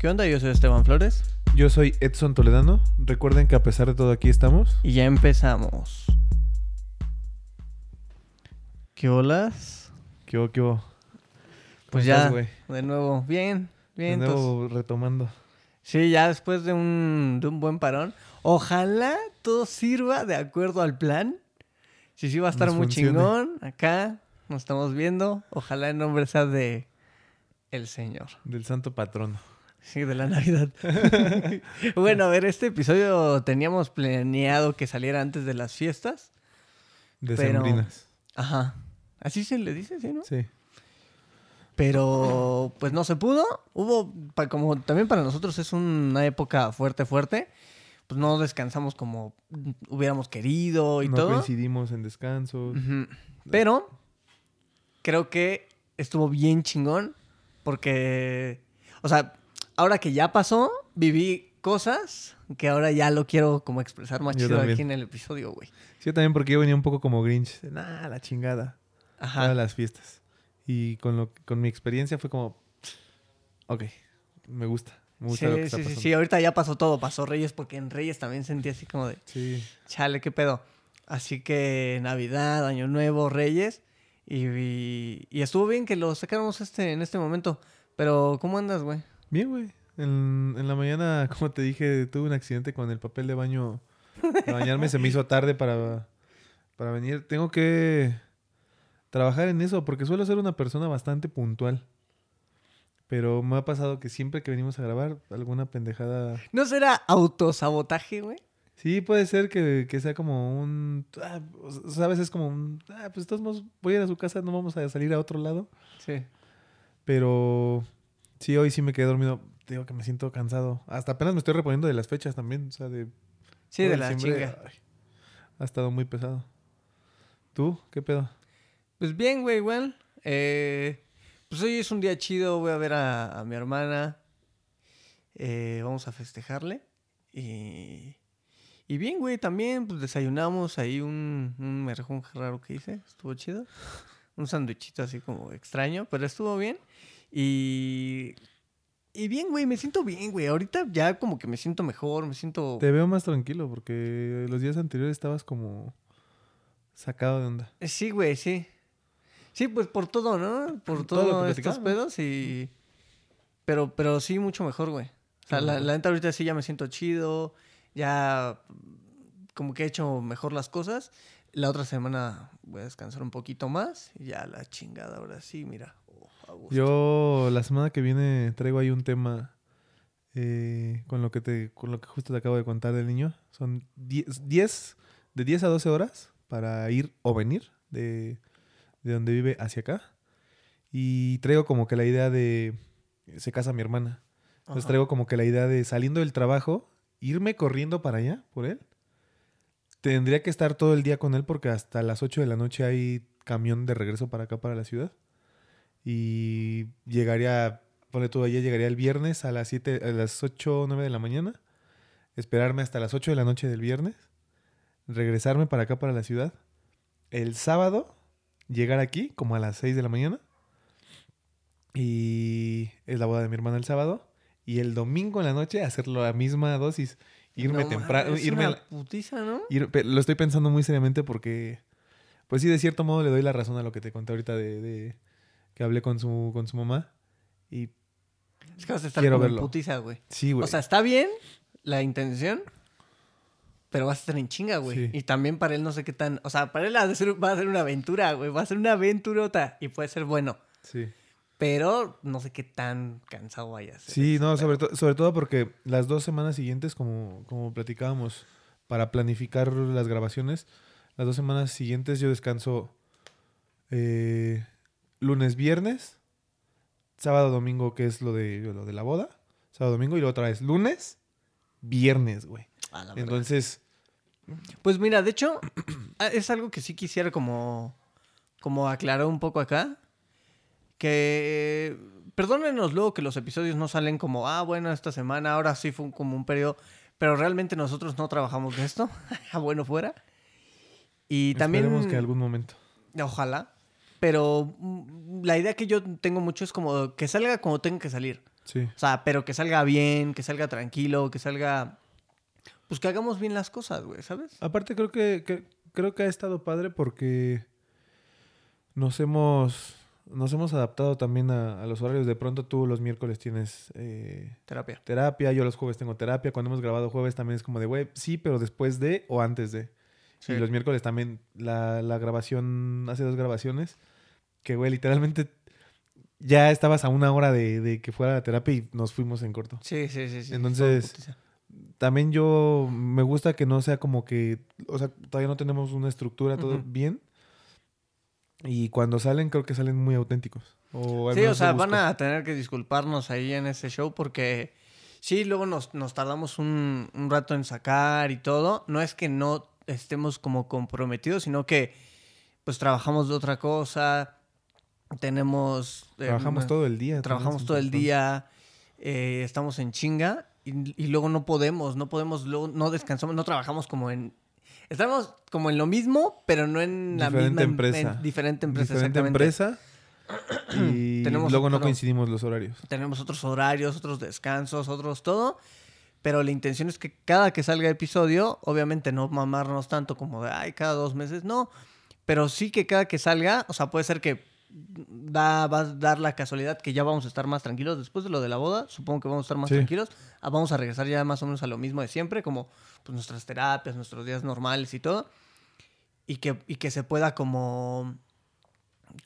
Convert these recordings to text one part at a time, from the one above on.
¿Qué onda? Yo soy Esteban Flores. Yo soy Edson Toledano. Recuerden que a pesar de todo aquí estamos. Y ya empezamos. ¿Qué olas? ¿Qué hubo, qué hubo? Pues ¿Cómo ya, estás, de nuevo, bien, De bien. entonces- nuevo retomando. sí, ya después de un, de un buen parón. Ojalá todo sirva de acuerdo al plan. Sí, sí, va a estar Nos muy funcione. chingón. Acá nos estamos viendo. Ojalá el nombre sea de el Señor. Del santo patrono. Sí, de la Navidad. bueno, a ver, este episodio teníamos planeado que saliera antes de las fiestas. De Pero-. Ajá. Así se le dice, ¿sí, no? Sí. Pero pues no se pudo. Hubo, como también para nosotros es una época fuerte, fuerte. Pues no descansamos como hubiéramos querido y no todo. coincidimos en descansos. Pero creo que estuvo bien chingón porque, o sea, ahora que ya pasó, viví cosas que ahora ya lo quiero como expresar más Yo chido también. aquí en el episodio, güey. Sí, yo también porque yo venía un poco como Grinch. Nah, la chingada. Ajá. Todas las fiestas. Y con, lo, con mi experiencia fue como... Ok, me gusta. Me gusta sí, lo que está sí, sí, sí, ahorita ya pasó todo, pasó Reyes, porque en Reyes también sentí así como de, Sí. chale, qué pedo. Así que Navidad, Año Nuevo, Reyes, y, y, y estuvo bien que lo sacáramos este, en este momento. Pero, ¿cómo andas, güey? Bien, güey. En, en la mañana, como te dije, tuve un accidente con el papel de baño. Para bañarme se me hizo tarde para, para venir. Tengo que trabajar en eso porque suelo ser una persona bastante puntual. Pero me ha pasado que siempre que venimos a grabar, alguna pendejada... ¿No será autosabotaje, güey? Sí, puede ser que, que sea como un... ah, a veces es como un... Ah, pues todos voy a ir a su casa, no vamos a salir a otro lado. Sí. Pero sí, hoy sí me quedé dormido. Te Digo que me siento cansado. Hasta apenas me estoy reponiendo de las fechas también. O sea, de. Sí, de la chinga. ay, ha estado muy pesado. ¿Tú? ¿Qué pedo? Pues bien, güey, igual. Eh, pues hoy es un día chido, voy a ver a, a mi hermana. Eh, vamos a festejarle. Y, y bien, güey, también pues desayunamos ahí un, un merjunje raro que hice. Estuvo chido. Un sándwichito así como extraño, pero estuvo bien. Y, y bien, güey, me siento bien, güey. Ahorita ya como que me siento mejor, me siento... Te veo más tranquilo porque los días anteriores estabas como sacado de onda. Eh, Sí, güey, sí. Sí, pues por todo, ¿no? Por Todo todo estos pedos y... Pero, pero sí, mucho mejor, güey. O sea, la, la neta ahorita sí ya me siento chido. Ya como que he hecho mejor las cosas. La otra semana voy a descansar un poquito más. Y ya la chingada, ahora sí, mira. Gusto. Yo la semana que viene traigo ahí un tema eh, con lo que te con lo que justo te acabo de contar del niño. Son 10, 10 de 10 a 12 horas para ir o venir de, de donde vive hacia acá. Y traigo como que la idea de se casa mi hermana. Entonces Ajá. traigo como que la idea de saliendo del trabajo, irme corriendo para allá por él. Tendría que estar todo el día con él porque hasta las 8 de la noche hay camión de regreso para acá, para la ciudad. Y llegaría, pone tú allá, llegaría el viernes a las 7, a las 8 o 9 de la mañana. Esperarme hasta las 8 de la noche del viernes. Regresarme para acá, para la ciudad. El sábado, llegar aquí como a las 6 de la mañana. Y es la boda de mi hermana el sábado. Y el domingo en la noche hacer la misma dosis. Irme No temprano. es Irme a una la- putiza, ¿no? ir- lo estoy pensando muy seriamente porque, pues sí, de cierto modo le doy la razón a lo que te conté ahorita de, de- que hablé con su, con su mamá. Y Es que vas a estar Quiero como en verlo. putiza, güey. sí, güey. O sea, está bien la intención, pero vas a estar en chinga, güey. Sí. Y también para él no sé qué tan... O sea, para él ser- va a ser una aventura, güey. Va a ser una aventurota y puede ser bueno. sí. Pero no sé qué tan cansado vaya a ser. Sí, no, pedo. sobre, to- sobre todo porque las dos semanas siguientes, como, como platicábamos, para planificar las grabaciones, las dos semanas siguientes yo descanso eh, lunes, viernes, sábado, domingo, que es lo de, lo de la boda, sábado, domingo, y luego otra vez lunes, viernes, güey. A. Entonces, Pues mira, de hecho, es algo que sí quisiera como, como aclarar un poco acá. Que perdónenos luego que los episodios no salen como, ah, bueno, esta semana, ahora sí fue un- como un periodo, pero realmente nosotros no trabajamos de esto. Ah, bueno, fuera. Y también... esperemos que algún momento. Ojalá. Pero mm, la idea que yo tengo mucho es como que salga como tenga que salir. Sí. O sea, pero que salga bien, que salga tranquilo, que salga... Pues que hagamos bien las cosas, güey, ¿sabes? Aparte creo que, que- creo que ha estado padre porque nos hemos nos hemos adaptado también a, a los horarios. De pronto tú los miércoles tienes eh, Terapia. terapia, yo los jueves tengo terapia. Cuando hemos grabado jueves también es como de, güey, sí, pero después de o antes de. Sí. Y los miércoles también la, la grabación, hace dos grabaciones, que, güey, literalmente ya estabas a una hora de, de que fuera la terapia y nos fuimos en corto. Sí, sí, sí. sí. Entonces-. También yo me gusta que no sea como que, o sea, todavía no tenemos una estructura todo Ujú. bien. Y cuando salen, creo que salen muy auténticos. O Sí, o sea, van a tener que disculparnos ahí en ese show porque sí, luego nos, nos tardamos un, un rato en sacar y todo. No es que no estemos como comprometidos, sino que pues trabajamos de otra cosa, tenemos... eh, Trabajamos todo el día. Trabajamos todo el día, eh, estamos en chinga y, y luego no podemos, no podemos, luego no descansamos, no trabajamos como en... Estamos como en lo mismo, pero no en la Diferente misma em- empresa. en diferente empresa. Diferente empresa. y Tenemos luego no coincidimos los horarios. Tenemos otros horarios, otros descansos, otros todo. Pero la intención es que cada que salga episodio, obviamente no mamarnos tanto como de, ay, cada dos meses, no. Pero sí que cada que salga, o sea, puede ser que da, va a dar la casualidad que ya vamos a estar más tranquilos después de lo de la boda. Supongo que vamos a estar más Sí. tranquilos. Ah, Vamos a regresar ya más o menos a lo mismo de siempre, como pues, nuestras terapias, nuestros días normales y todo. Y que, y que se pueda como...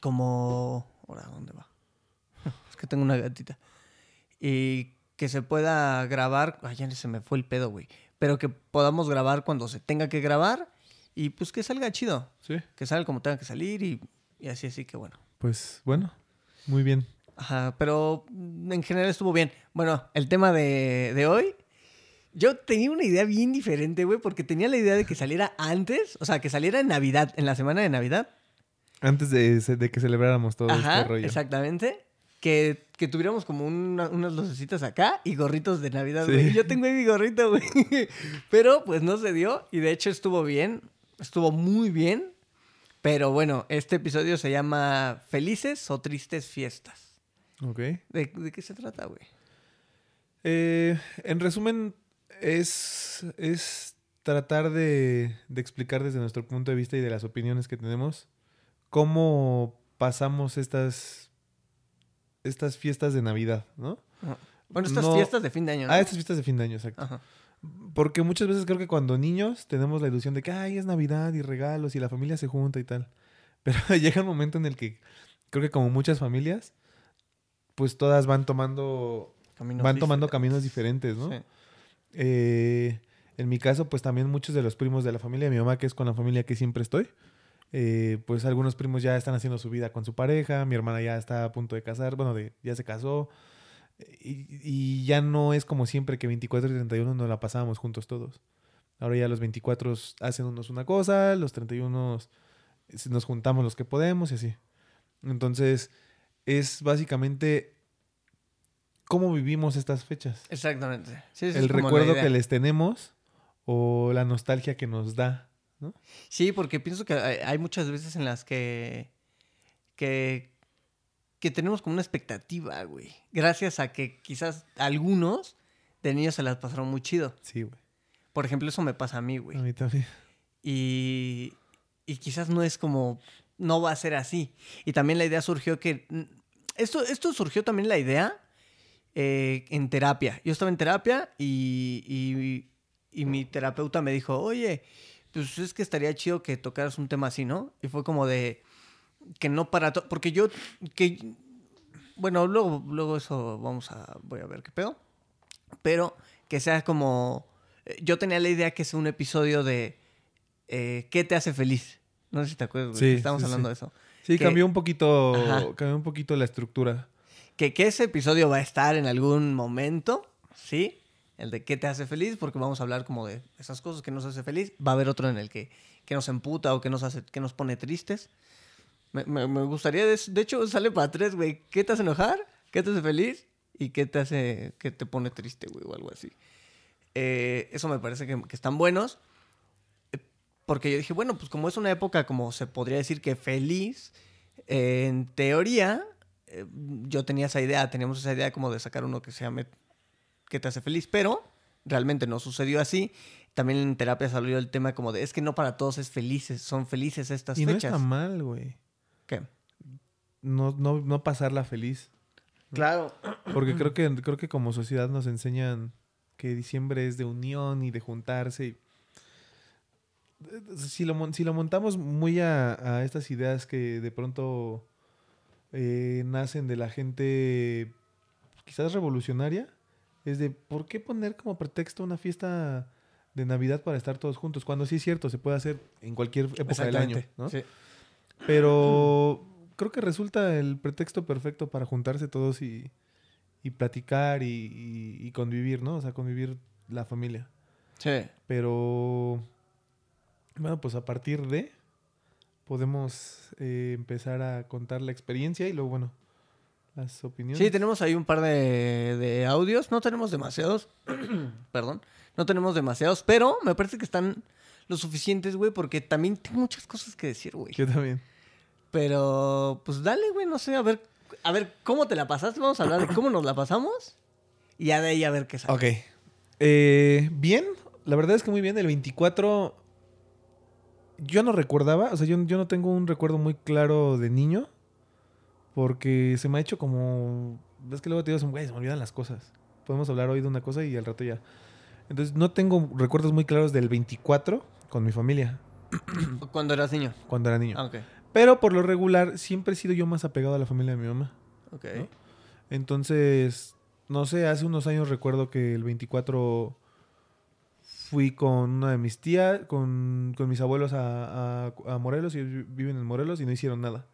Como... Ahora, ¿dónde va? es que tengo una gatita. Y que se pueda grabar... Ay, ya se me fue el pedo, güey. Pero que podamos grabar cuando se tenga que grabar. Y pues que salga chido. Sí. Que salga como tenga que salir y, y así, así que bueno. Pues bueno, muy bien. Ajá, pero en general estuvo bien. Bueno, el tema de, de hoy. Yo tenía una idea bien diferente, güey, porque tenía la idea de que saliera antes, o sea, que saliera en Navidad, en la semana de Navidad. Antes de, de que celebráramos todo Ajá, este rollo. exactamente. Que, que tuviéramos como una- unas lucecitas acá y gorritos de Navidad, Sí. güey. Yo tengo ahí mi gorrito, güey. Pero pues no se dio y de hecho estuvo bien, estuvo muy bien. Pero bueno, este episodio se llama Felices o Tristes Fiestas. Ok. ¿De, de qué se trata, güey? Eh, en resumen, es, es tratar de, de explicar desde nuestro punto de vista y de las opiniones que tenemos cómo pasamos estas, estas fiestas de Navidad, ¿no? Bueno, estas No- fiestas de fin de año, ¿no? Ah, estas fiestas de fin de año, exacto. Ajá. Porque muchas veces creo que cuando niños tenemos la ilusión de que, ay, es Navidad y regalos y la familia se junta y tal. Pero llega un momento en el que creo que como muchas familias, pues todas van tomando, Caminos van tomando diferentes. caminos diferentes, ¿no? Sí. Eh, en mi caso, pues también muchos de los primos de la familia, mi mamá que es con la familia que siempre estoy, eh, pues algunos primos ya están haciendo su vida con su pareja, mi hermana ya está a punto de casar, bueno, de, ya se casó, y, y ya no es como siempre que 24 y 31 nos la pasábamos juntos todos. Ahora ya los 24 hacen unos una cosa, los 31 nos juntamos los que podemos y así. Entonces, es básicamente cómo vivimos estas fechas Exactamente. Sí, el recuerdo que les tenemos o la nostalgia que nos da, ¿no? Sí, porque pienso que hay, hay muchas veces en las que, que, que tenemos como una expectativa, güey. Gracias a que quizás algunos de niños se las pasaron muy chido. Sí, güey. Por ejemplo, eso me pasa a mí, A güey. mí también. Y, y quizás no es como, no va a ser así. Y también la idea surgió que, mm, esto, esto surgió también la idea eh, en terapia. Yo estaba en terapia y, y, y mi terapeuta me dijo, oye, pues es que estaría chido que tocaras un tema así, ¿no? Y fue como de, que no para todo, porque yo, que, bueno, luego, luego eso vamos a, voy a ver qué pedo. Pero que sea como, eh, yo tenía la idea que sea un episodio de, eh, ¿qué te hace feliz? No sé si te acuerdas, Sí, que estábamos sí, hablando sí. de eso. Sí, Que- cambió un poquito, Ajá. cambió un poquito la estructura. Que, que ese episodio va a estar en algún momento, ¿sí? El de qué te hace feliz, porque vamos a hablar como de esas cosas que nos hace feliz. Va a haber otro en el que, que nos emputa o que nos hace, que nos pone tristes. Me, me- me gustaría, de, de hecho, sale para tres, güey. ¿Qué te hace enojar? ¿Qué te hace feliz? ¿Y qué te hace, que te pone triste, güey? O algo así. Eh, eso me parece que, que están buenos. Eh, Porque yo dije, bueno, pues como es una época, como se podría decir que feliz, eh, en teoría, eh, yo tenía esa idea, teníamos esa idea como de sacar uno que se llame que te hace feliz, pero realmente no sucedió así. También en terapia salió el tema como de, es que no para todos es felices, son felices estas Y no fechas. está mal, güey. ¿Qué? No, no, no pasarla feliz. Claro. Porque creo que, creo que como sociedad nos enseñan que diciembre es de unión y de juntarse. y- Si lo, si lo montamos muy a, a estas ideas que de pronto eh, nacen de la gente quizás revolucionaria, es de ¿por qué poner como pretexto una fiesta de Navidad para estar todos juntos? Cuando sí es cierto, se puede hacer en cualquier época del año. ¿no? Sí. Pero creo que resulta el pretexto perfecto para juntarse todos y, y platicar y, y- y convivir, ¿no? O sea, convivir la familia. Sí. Pero, bueno, pues a partir de podemos eh, empezar a contar la experiencia y luego, bueno, las opiniones. Sí, tenemos ahí un par de, de audios. No tenemos demasiados. Perdón. No tenemos demasiados, pero me parece que están lo suficientes, güey, porque también tengo muchas cosas que decir, güey. Yo también. Pero, pues dale, güey, no sé, a ver, a ver cómo te la pasaste. Vamos a hablar de cómo nos la pasamos y ya de ahí a ver qué sale. Ok. Eh, bien, la verdad es que muy bien. El 24 yo no recordaba, o sea, yo, yo no tengo un recuerdo muy claro de niño. Porque se me ha hecho como... Es que luego te digo, güey, se me olvidan las cosas. Podemos hablar hoy de una cosa y al rato ya. Entonces, no tengo recuerdos muy claros del 24 con mi familia, Cuando eras niño. cuando era niño. Ah. Pero por lo regular, siempre he sido yo más apegado a la familia de mi mamá. Ok. ¿No? Entonces, no sé, hace unos años recuerdo que el 24 fui con una de mis tías, con, con mis abuelos a, a- a Morelos, y viven en Morelos y no hicieron nada.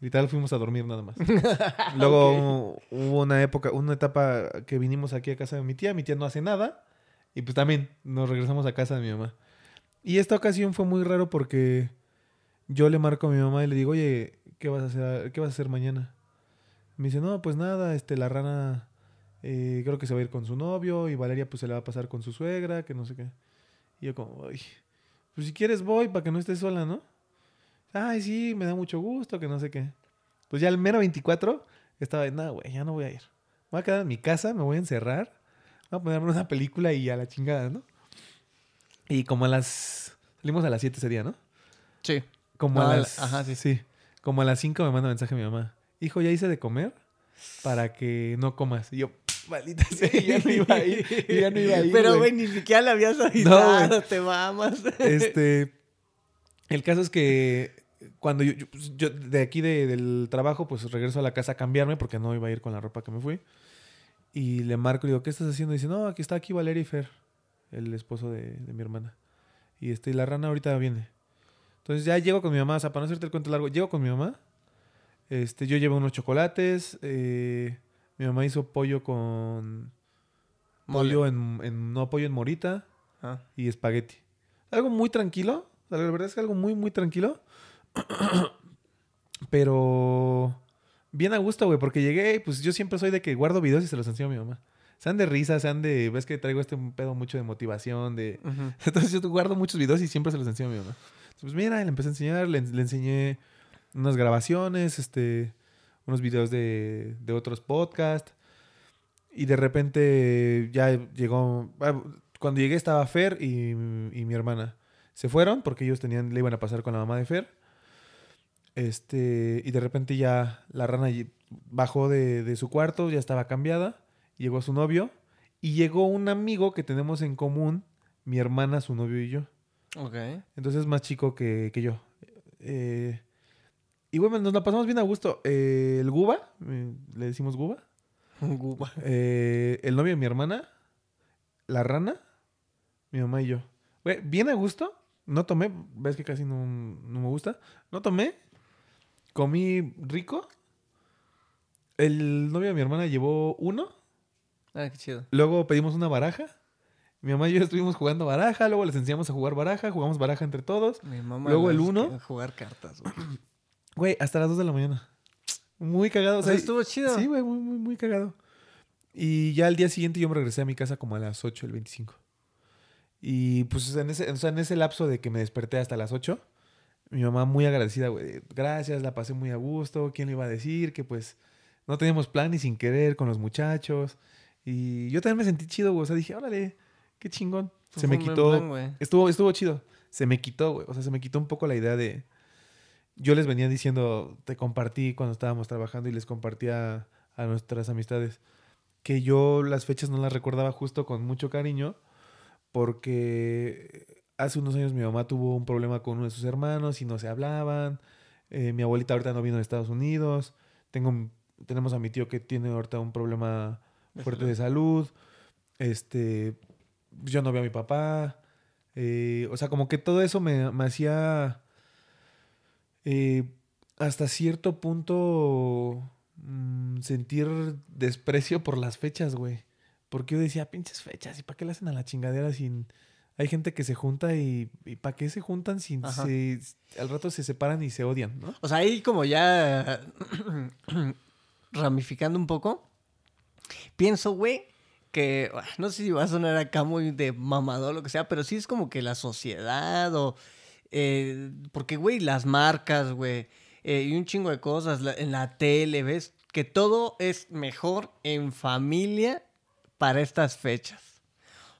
Literal fuimos a dormir nada más. Luego hubo una época, una etapa que vinimos aquí a casa de mi tía, mi tía no hace nada y pues también nos regresamos a casa de mi mamá. Y esta ocasión fue muy raro porque yo le marco a mi mamá y le digo, oye, ¿qué vas a hacer, qué vas a hacer mañana? Me dice, no, pues nada, este, la rana eh, creo que se va a ir con su novio y Valeria pues se la va a pasar con su suegra, que no sé qué. Y yo como, ay, pues si quieres voy para que no estés sola, ¿no? Ay, sí, me da mucho gusto, que no sé qué. Pues ya el mero 24 estaba de, nada, güey, ya no voy a ir. Me voy a quedar en mi casa, me voy a encerrar, voy a ponerme una película y a la chingada, ¿no? Y como a las... Salimos a las 7 ese día, ¿no? Sí. Como No, a a la- las... ajá, sí. sí. Como a las 5 me manda mensaje mi mamá. Hijo, ya hice de comer para que no comas. Y yo, maldita sea, ya no iba a ir. y ya no iba a ir, Pero, güey. ni siquiera le habías avisado, te mamas. Este, el caso es que cuando yo, yo- pues, yo de aquí de- del trabajo, pues regreso a la casa a cambiarme porque no iba a ir con la ropa que me fui. Y le marco y digo, ¿qué estás haciendo? Y dice, no, aquí está aquí Valeria y Fer, el esposo de, de mi hermana. Y este, y la rana ahorita viene. Entonces ya llego con mi mamá, o sea, para no hacerte el cuento largo, llego con mi mamá. Este, yo llevo unos chocolates. eh, mi mamá hizo pollo con. Pollo en, en- No, pollo en morita Ah. y espagueti. Algo muy tranquilo. La verdad es que algo muy, muy tranquilo. Pero bien a gusto, güey, porque llegué, y, pues yo siempre soy de que guardo videos y se los enseño a mi mamá. Sean de risa, sean de. Ves que traigo este pedo mucho de motivación, de. Entonces yo guardo muchos videos y siempre se los enseño a mi mamá. Entonces, pues mira, le empecé a enseñar, le, le enseñé unas grabaciones, este, unos videos de, de otros podcasts. Y de repente ya llegó. ah, Cuando llegué estaba Fer y, y mi hermana. Se fueron porque ellos tenían, le iban a pasar con la mamá de Fer. Este, y de repente ya la rana bajó de, de su cuarto, ya estaba cambiada. Llegó su novio. Y llegó un amigo que tenemos en común, mi hermana, su novio y yo. Ok. Entonces es más chico que, que yo. Eh, y bueno, nos la pasamos bien a gusto. Eh, el Guba, eh, le decimos Guba. Guba. Eh, el novio de mi hermana, la rana, mi mamá y yo. Güey, bien a gusto. No tomé, ves que casi no, no me gusta. No tomé. Comí rico. El novio de mi hermana llevó uno. Ah, qué chido. Luego pedimos una baraja. Mi mamá y yo estuvimos jugando baraja. Luego les enseñamos a jugar baraja. Jugamos baraja entre todos. Mi mamá Luego el uno. Jugar cartas, güey. Güey, hasta las 2 de la mañana. Muy cagado. O sea, estuvo chido. Sí, güey, muy, muy, muy cagado. Y ya al día siguiente yo me regresé a mi casa como a las 8, el 25. Y pues en ese, o sea, en ese lapso de que me desperté hasta las 8, mi mamá muy agradecida, güey. Gracias, la pasé muy a gusto. ¿Quién le iba a decir? Que pues No teníamos plan y sin querer con los muchachos. Y yo también me sentí chido, güey. O sea, dije, órale, qué chingón. Se me quitó. plan, estuvo, estuvo chido. Se me quitó, güey. O sea, se me quitó un poco la idea de. Yo les venía diciendo, te compartí cuando estábamos trabajando y les compartía a nuestras amistades que yo las fechas no las recordaba justo con mucho cariño porque hace unos años mi mamá tuvo un problema con uno de sus hermanos y no se hablaban. Eh, mi abuelita ahorita no vino de Estados Unidos. Tengo, tenemos a mi tío que tiene ahorita un problema De fuerte salud. de salud. Este, yo no veo a mi papá. Eh, o sea, como que todo eso me, me hacía eh, hasta cierto punto mm, sentir desprecio por las fechas, güey. Porque yo decía, pinches fechas, ¿y para qué le hacen a la chingadera sin... Hay gente que se junta y, y ¿para qué se juntan se- al rato se separan y se odian, ¿no? O sea, ahí como ya ramificando un poco, pienso, güey, que ah, no sé si va a sonar acá muy de mamador o lo que sea, pero sí es como que la sociedad o... eh, porque, güey, las marcas, güey, eh, y un chingo de cosas en la tele, ¿ves? Que todo es mejor en familia para estas fechas.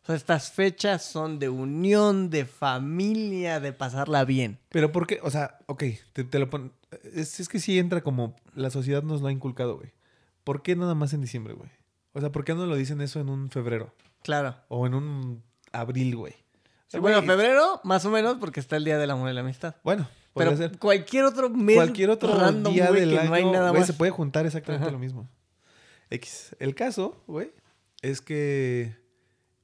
O sea, estas fechas son de unión, de familia, de pasarla bien. Pero ¿por qué? O sea, ok, te, te lo pon... Es, es que sí entra como la sociedad nos lo ha inculcado, güey. ¿Por qué nada más en diciembre, güey? O sea, ¿por qué no lo dicen eso en un febrero? Claro. O en un abril, güey. Sí, bueno, febrero, más o menos, porque está el Día del Amor y la Amistad. Bueno, Pero ser. cualquier otro mes Cualquier otro random, día güey, del que año, no hay nada güey, más. se puede juntar exactamente Ajá. lo mismo. X. El caso, güey, es que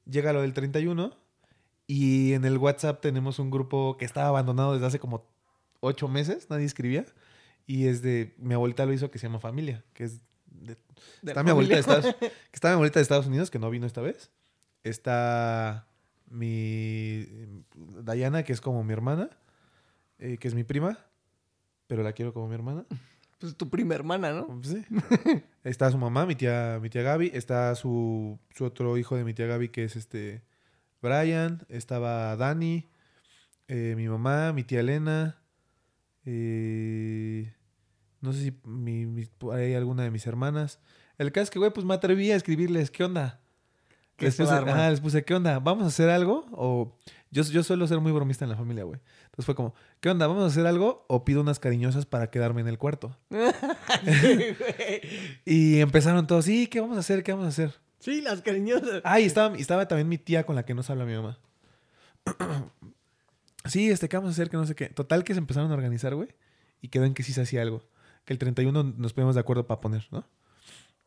llega lo del 31 y en el WhatsApp tenemos un grupo que estaba abandonado desde hace como ocho meses, nadie escribía. Y es de, mi abuelita lo hizo que se llama Familia, que es de Está mi abuelita de. Estados, que está mi abuelita de Estados Unidos, que no vino esta vez. Está mi Diana, que es como mi hermana, eh, que es mi prima, pero la quiero como mi hermana. Pues tu prima hermana, ¿no? Pues sí. está su mamá, mi tía, mi tía Gaby. Está su, su otro hijo de mi tía Gaby, que es este Brian. Estaba Dani, eh, mi mamá, mi tía Elena. eh, no sé si mi, mi- ahí alguna de mis hermanas. El caso es que, güey, pues me atreví a escribirles, ¿qué onda? ¿Qué Les puse, ajá, les puse, ¿qué onda? ¿Vamos a hacer algo? O yo, yo suelo ser muy bromista en la familia, güey. Entonces fue como, ¿qué onda? ¿Vamos a hacer algo? O pido unas cariñosas para quedarme en el cuarto. Sí. Y empezaron todos, sí, ¿qué vamos a hacer? ¿Qué vamos a hacer? Sí, las cariñosas. Ah, y estaba, y estaba también mi tía con la que no se habla mi mamá. sí, este, ¿qué vamos a hacer? Que no sé qué. Total que se empezaron a organizar, güey. Y quedó en que sí se hacía algo. Que el 31 nos ponemos de acuerdo para poner, ¿no?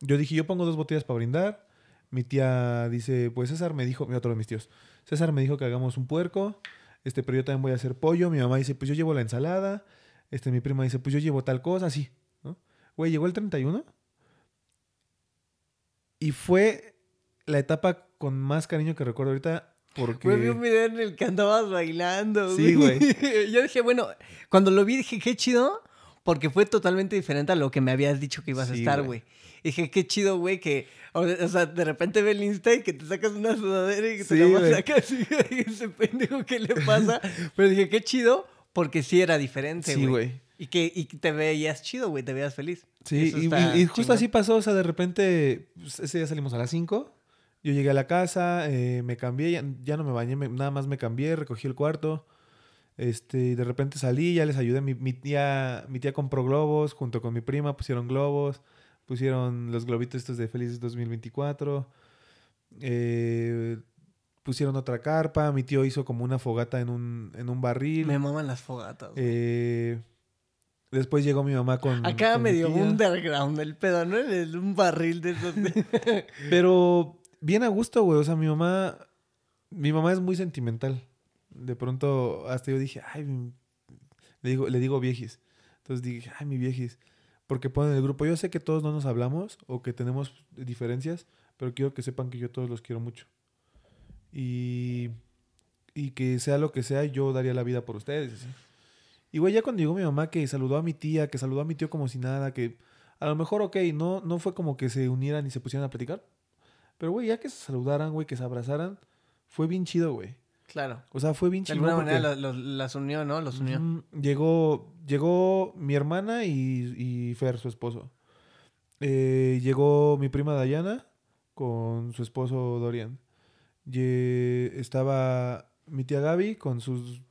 Yo dije, yo pongo dos botellas para brindar. Mi tía dice, pues César me dijo, mi otro de mis tíos. César me dijo que hagamos un puerco. Este, pero yo también voy a hacer pollo. Mi mamá dice, pues yo llevo la ensalada. Este, mi prima dice, pues yo llevo tal cosa, así, ¿no? Güey, llegó el 31 y fue la etapa con más cariño que recuerdo ahorita porque... Güey, vi un video en el que andabas bailando, Sí, güey. Yo dije, bueno, cuando lo vi dije, qué chido, porque fue totalmente diferente a lo que me habías dicho que ibas a estar, güey. güey. Dije, qué chido, güey, que, o o sea, de repente ve el Insta y que te sacas una sudadera y que te la güey. sacas y güey, ese pendejo, ¿qué le pasa? Pero dije, qué chido, porque sí era diferente, Sí, güey. güey. Y que y te veías chido, güey, te veías feliz. Sí, y, justo así pasó, o sea, de repente, pues, ese día salimos a las 5, yo llegué a la casa, eh, me cambié, ya, ya no me bañé, me- nada más me cambié, recogí el cuarto, este, y de repente salí, ya les ayudé, mi, mi tía, mi tía compró globos, junto con mi prima pusieron globos, pusieron los globitos estos de Felices 2024, eh, pusieron otra carpa, mi tío hizo como una fogata en un, en un barril. Me maman las fogatas. eh, después llegó mi mamá con... Acá con mi medio tía. underground el pedo, ¿no? En un barril de esos. de- Pero bien a gusto, güey. O sea, mi mamá. Mi mamá es muy sentimental. De pronto, hasta yo dije, ay, le digo, le digo viejis. Entonces dije, ay, mi viejis. Porque ponen el grupo. Yo sé que todos no nos hablamos o que tenemos diferencias, pero quiero que sepan que yo todos los quiero mucho. Y, y que sea lo que sea, yo daría la vida por ustedes. Y güey, ya cuando llegó mi mamá que saludó a mi tía, que saludó a mi tío como si nada, que a lo mejor, ok, no, no fue como que se unieran y se pusieran a platicar. Pero, güey, ya que se saludaran, güey, que se abrazaran, fue bien chido, güey. Claro. O sea, fue bien De alguna manera lo- lo- las unió, ¿no? Los unió. llegó, llegó mi hermana y, y Fer, su esposo. eh, llegó mi prima Dayana con su esposo Dorian. Ye- estaba mi tía Gaby con, sus,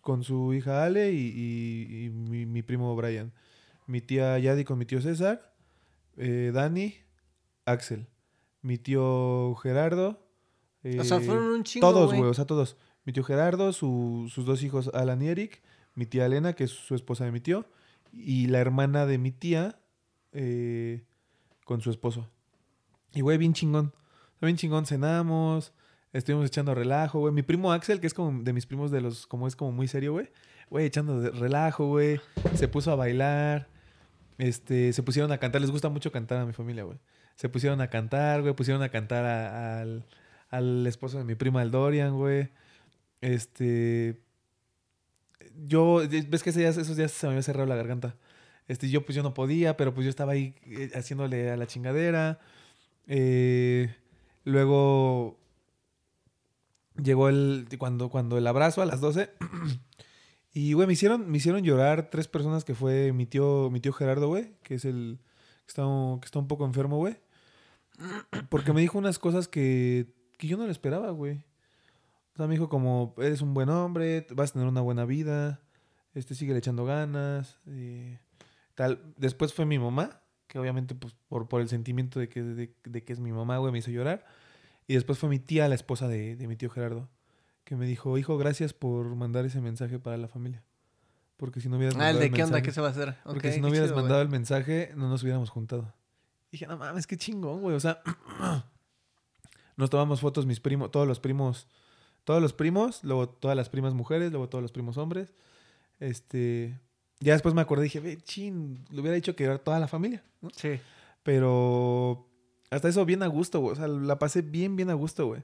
con su hija Ale y, y- y mi, mi primo Brian. Mi tía Yadi con mi tío César. eh, Dani, Axel. Mi tío Gerardo. O sea, fueron un chingo, todos, güey. o sea, todos. Mi tío Gerardo, su- sus dos hijos Alan y Eric, mi tía Elena, que es su esposa de mi tío, y la hermana de mi tía eh, con su esposo. Y, güey, bien chingón. Bien chingón, cenamos, estuvimos echando relajo, güey. Mi primo Axel, que es como de mis primos de los, como es como muy serio, güey. Güey, echando de relajo, güey. Se puso a bailar. Este, se pusieron a cantar. Les gusta mucho cantar a mi familia, güey. Se pusieron a cantar, güey. Pusieron a cantar al, al esposo de mi prima, el Dorian, güey. Este. Yo, ves que esos días se me había cerrado la garganta. Este, yo pues yo no podía, pero pues yo estaba ahí eh, haciéndole a la chingadera. Eh, luego llegó el cuando, cuando el abrazo a las 12. y güey, me hicieron, me hicieron llorar tres personas que fue mi tío, mi tío Gerardo, güey, que es el que está, que está un poco enfermo, güey. Porque me dijo unas cosas que, que yo no le esperaba, güey. O sea, me dijo como, eres un buen hombre, vas a tener una buena vida, este, sigue echando ganas, eh, tal. Después fue mi mamá, que obviamente, pues, por, por el sentimiento de que, de, de que es mi mamá, güey, me hizo llorar. Y después fue mi tía, la esposa de, de mi tío Gerardo, que me dijo, hijo, gracias por mandar ese mensaje para la familia. Porque si no hubieras Ah, el mandado de el qué onda, qué se va a hacer. porque si no hubieras chido, mandado el mensaje, no nos hubiéramos juntado. Dije, no mames, qué chingón, güey. O sea, nos tomamos fotos mis primos, todos los primos, todos los primos, luego todas las primas mujeres, luego todos los primos hombres. Este, ya después me acordé, dije, ve, chin, le hubiera dicho que era toda la familia, ¿no? Sí. Pero hasta eso bien a gusto, güey. O sea, la pasé bien, bien a gusto, güey.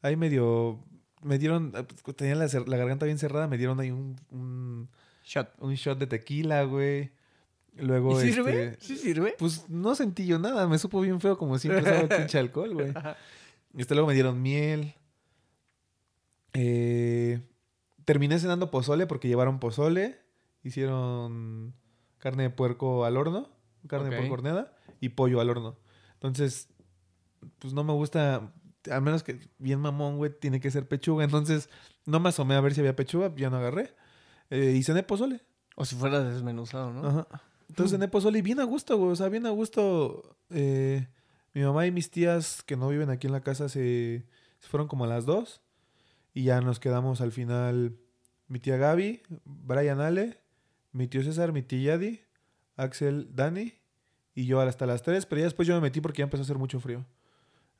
Ahí medio, me dieron, tenía la, garganta bien cerrada, me dieron ahí un, un, Shot. un shot de tequila, güey. Luego, ¿Y sirve? este, ¿Sí sirve? pues no sentí yo nada, me supo bien feo como siempre sabe el pinche alcohol, güey. Este, luego me dieron miel. Eh, terminé cenando pozole porque llevaron pozole. Hicieron carne de puerco al horno, carne de Ok. puerco horneada y pollo al horno. Entonces, pues no me gusta, a menos que bien mamón, güey, tiene que ser pechuga. Entonces, no me asomé a ver si había pechuga, ya no agarré. Eh, y cené pozole. O si fuera desmenuzado, ¿no? Ajá. Entonces en pozole y bien a gusto, güey. O sea, bien a gusto. eh, mi mamá y mis tías que no viven aquí en la casa se, se fueron como a las dos. Y ya nos quedamos al final mi tía Gaby, Brian Ale, mi tío César, mi tía Yadi, Axel, Dani y yo hasta las tres. Pero ya después yo me metí porque ya empezó a hacer mucho frío.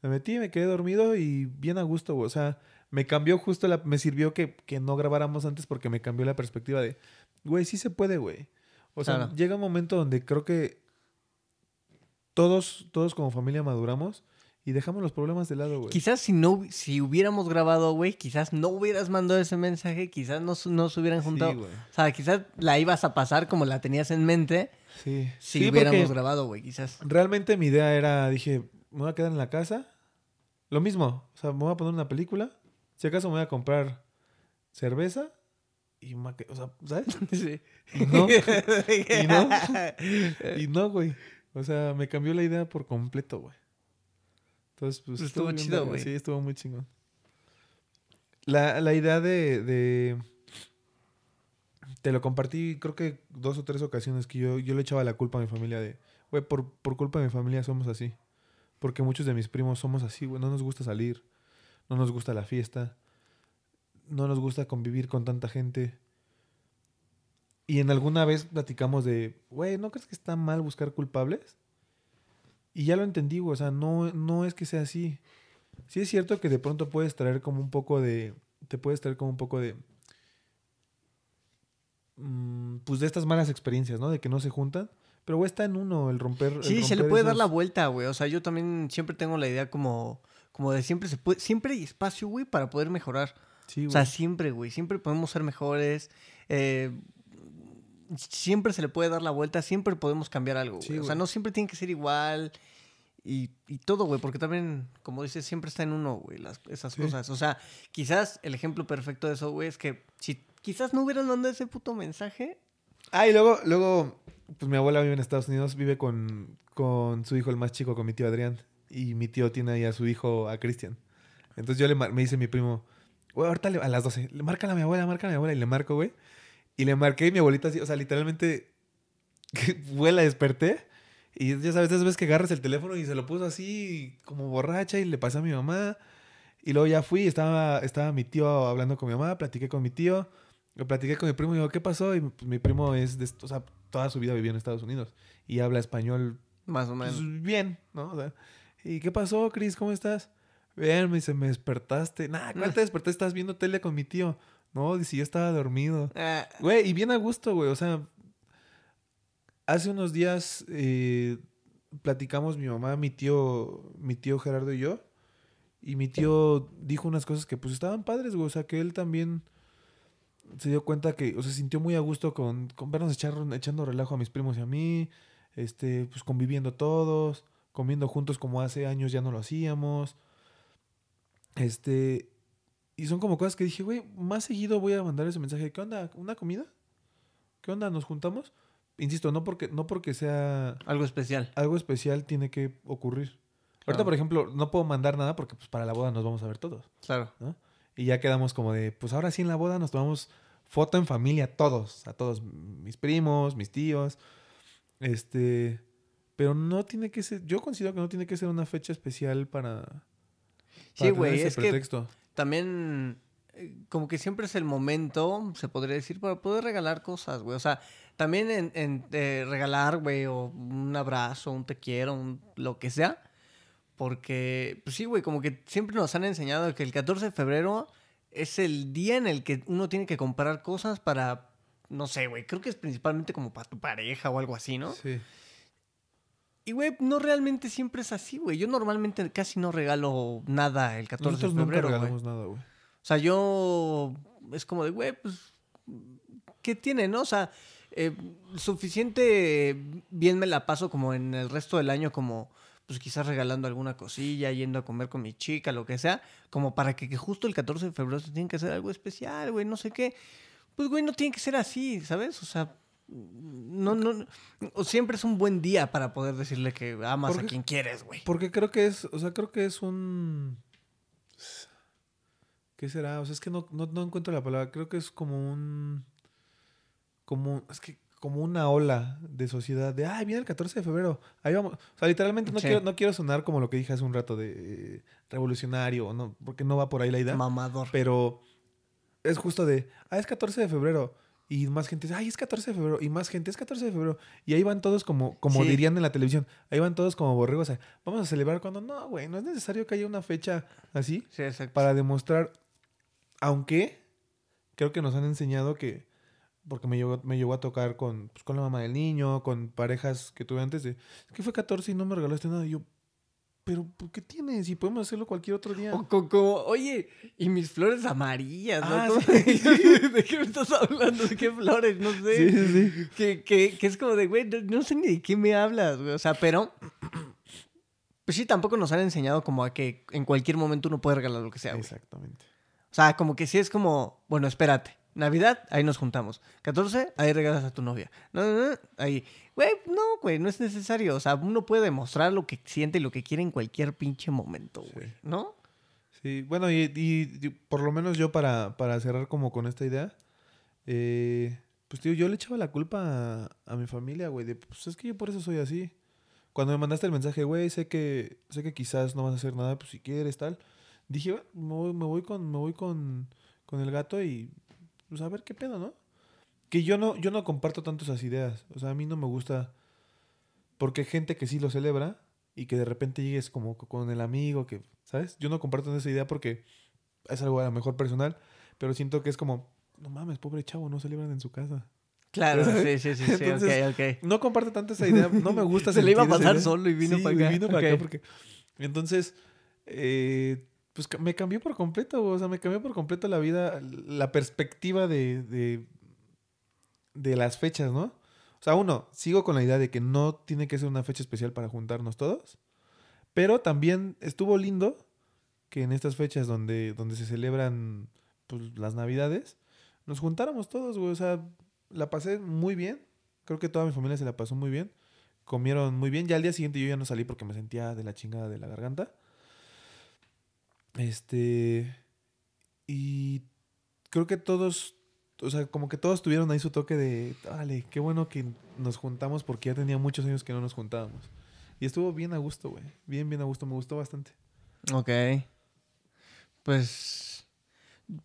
Me metí, me quedé dormido y bien a gusto, güey. O sea, me cambió justo la... Me sirvió que, que no grabáramos antes porque me cambió la perspectiva de... Güey, sí se puede, güey. O sea, Claro. llega un momento donde creo que todos, todos como familia maduramos y dejamos los problemas de lado, güey. Quizás si no si hubiéramos grabado, güey, quizás no hubieras mandado ese mensaje, quizás no, no se hubieran juntado. Sí, o sea, quizás la ibas a pasar como la tenías en mente Sí. si Sí, hubiéramos grabado, güey, quizás. realmente mi idea era, dije, me voy a quedar en la casa. Lo mismo, o sea, me voy a poner una película. Si acaso me voy a comprar cerveza y me voy a que- o sea, ¿sabes? Sí. Y no. Y no. Y no, güey. O sea, me cambió la idea por completo, güey. Entonces, pues. Estuvo bien chido, güey. Sí, estuvo muy chingón. La, la idea de, de- Te lo compartí, creo que dos o tres ocasiones que yo, yo le echaba la culpa a mi familia de. Güey, por, por culpa de mi familia somos así. Porque muchos de mis primos somos así, güey. No nos gusta salir. No nos gusta la fiesta. No nos gusta convivir con tanta gente. Y en alguna vez platicamos de, güey, ¿no crees que está mal buscar culpables? Y ya lo entendí, güey. O sea, no, no es que sea así. Sí es cierto que de pronto puedes traer como un poco de... Te puedes traer como un poco de... mm, pues de estas malas experiencias, ¿no? De que no se juntan. Pero, güey, está en uno el romper... el Sí, se le puede dar la vuelta, güey. O sea, yo también siempre tengo la idea como, como de siempre se puede, siempre hay espacio, güey, para poder mejorar. Sí, O sea, güey. siempre, güey. Siempre podemos ser mejores. eh, siempre se le puede dar la vuelta. Siempre podemos cambiar algo, güey. Sí, o sea, no siempre tiene que ser igual. Y, y todo, güey. Porque también, como dices, siempre está en uno, güey, las, esas Sí. cosas. O sea, quizás el ejemplo perfecto de eso, güey, es que si quizás no hubieras mandado ese puto mensaje. Ah, y luego, luego pues mi abuela vive en Estados Unidos, vive con, con su hijo el más chico, con mi tío Adrián. Y mi tío tiene ahí a su hijo, a Cristian. Entonces yo le me dice mi primo, güey, ahorita le- a las 12, le marca a mi abuela, marca a mi abuela. Y le marco, güey. Y le marqué y mi abuelita así, o sea, literalmente, güey, la desperté. Y ya sabes, esas veces que agarras el teléfono y se lo puso así como borracha y le pasé a mi mamá. Y luego ya fui, estaba, estaba mi tío hablando con mi mamá, platiqué con mi tío, lo platiqué con mi primo y digo, ¿qué pasó? Y pues, mi primo es, de, o sea, toda su vida vivió en Estados Unidos y habla español Más o pues, menos. bien, ¿no? O sea, ¿y qué pasó, Chris? ¿Cómo estás? Bien, me dice, me despertaste. Nah, ¿cuál te despertaste? Estás viendo tele con mi tío. No, dice, yo estaba dormido. Ah, Güey, y bien a gusto, güey. O sea, hace unos días eh, platicamos mi mamá, mi tío, mi tío Gerardo y yo. Y mi tío dijo unas cosas que pues estaban padres, güey. O sea, que él también se dio cuenta que, o sea, se sintió muy a gusto con, con vernos echar, echando relajo a mis primos y a mí. Este, pues conviviendo todos, comiendo juntos como hace años ya no lo hacíamos. Este, y son como cosas que dije, güey, más seguido voy a mandar ese mensaje. ¿Qué onda? ¿Una comida? ¿Qué onda? ¿Nos juntamos? Insisto, no porque, no porque sea algo especial. algo especial tiene que ocurrir. Ahorita, Claro. por ejemplo, no puedo mandar nada porque pues, para la boda nos vamos a ver todos. Claro. Y ya quedamos como de, pues ahora sí en la boda nos tomamos foto en familia, todos, a todos, mis primos, mis tíos. Este, pero no tiene que ser, yo considero que no tiene que ser una fecha especial para, para Sí, güey, es que pretexto. También eh, como que siempre es el momento, se podría decir, para poder regalar cosas, güey. O sea, también en, en, eh, regalar, güey, o un abrazo, un te quiero, un, lo que sea. Porque, pues sí, güey, como que siempre nos han enseñado que el 14 de febrero es el día en el que uno tiene que comprar cosas para, no sé, güey, creo que es principalmente como para tu pareja o algo así, ¿no? Sí. Y, güey, no realmente siempre es así, güey. Yo normalmente casi no regalo nada el 14 Nosotros de nunca febrero, güey. regalamos nada, güey. O sea, yo es como de, güey, pues, ¿qué tiene, no? O sea, eh, suficiente bien me la paso como en el resto del año, como, pues quizás regalando alguna cosilla, yendo a comer con mi chica, lo que sea, como para que, que justo el 14 de febrero se tiene que hacer algo especial, güey, no sé qué. Pues, güey, no tiene que ser así, ¿sabes? O sea, no, no, siempre es un buen día para poder decirle que amas a quien quieres, güey. Porque creo que es, o sea, creo que es un... ¿Qué será? O sea, es que no, no, no encuentro la palabra. Creo que es como un... Como, es que como una ola de sociedad de, ay, viene el 14 de febrero, ahí vamos. O sea, literalmente no, Sí. quiero, no quiero sonar como lo que dije hace un rato de eh, revolucionario, no, porque no va por ahí la idea. Mamador. Pero es justo de, ah, es 14 de febrero. Y más gente dice, ay, es 14 de febrero. Y más gente, es 14 de febrero. Y ahí van todos como, como Sí. dirían en la televisión, ahí van todos como borregos. a, Vamos a celebrar cuando no, güey, no es necesario que haya una fecha así Sí, exacto. para demostrar, aunque creo que nos han enseñado que, porque me llegó, me llegó a tocar con, pues, con la mamá del niño, con parejas que tuve antes de, es que fue 14 y no me regalaste nada. Y yo, pero ¿por qué tienes? Y podemos hacerlo cualquier otro día. O co- como, oye, y mis flores amarillas, ¿no? Ah, ¿Cómo- sí. ¿De qué me estás hablando? ¿De qué flores? No sé. Sí. Que, que, que es como de, güey, no, no sé ni de qué me hablas, güey. O sea, pero... Pues sí, tampoco nos han enseñado como a que en cualquier momento uno puede regalar lo que sea, güey. Exactamente. O sea, como que sí es como, bueno, espérate. Navidad, ahí nos juntamos. 14, ahí regalas a tu novia. No, no, no, ahí. Güey, no, güey, no es necesario. O sea, uno puede demostrar lo que siente y lo que quiere en cualquier pinche momento, güey. Sí. ¿No? Sí, bueno, y, y- y por lo menos yo para, para cerrar como con esta idea, eh, pues tío, yo le echaba la culpa a, a mi familia, güey, de, pues es que yo por eso soy así. Cuando me mandaste el mensaje, güey, sé que, sé que quizás no vas a hacer nada, pues si quieres, tal. Dije, "Bueno, me voy, me voy con, me voy con, con el gato y pues a ver qué pedo, ¿no? Que yo no, yo no comparto tanto esas ideas. O sea, a mí no me gusta. Porque hay gente que sí lo celebra y que de repente llegues como co- con el amigo, que, ¿sabes? Yo no comparto esa idea porque es algo a lo mejor personal, pero siento que es como, no mames, pobre chavo, no celebran en su casa. Claro, sí, sí, sí, sí, Entonces, ok, ok. No comparto tanto esa idea, no me gusta. Se le iba a pasar solo y vino Sí, para acá. vino para acá porque... Entonces, eh, pues me cambió por completo, o sea, me cambió por completo la vida, la perspectiva de, de, de las fechas, ¿no? O sea, uno, sigo con la idea de que no tiene que ser una fecha especial para juntarnos todos, pero también estuvo lindo que en estas fechas donde, donde se celebran pues, las navidades, nos juntáramos todos, güey, o sea, la pasé muy bien, Creo que toda mi familia se la pasó muy bien. Comieron muy bien. Ya al día siguiente yo ya no salí porque me sentía de la chingada de la garganta. Este. Y creo que todos, o sea, como que todos tuvieron ahí su toque de, vale, qué bueno que nos juntamos porque ya tenía muchos años que no nos juntábamos. Y estuvo bien a gusto, güey. Bien, bien a gusto. Me gustó bastante. Ok. Pues,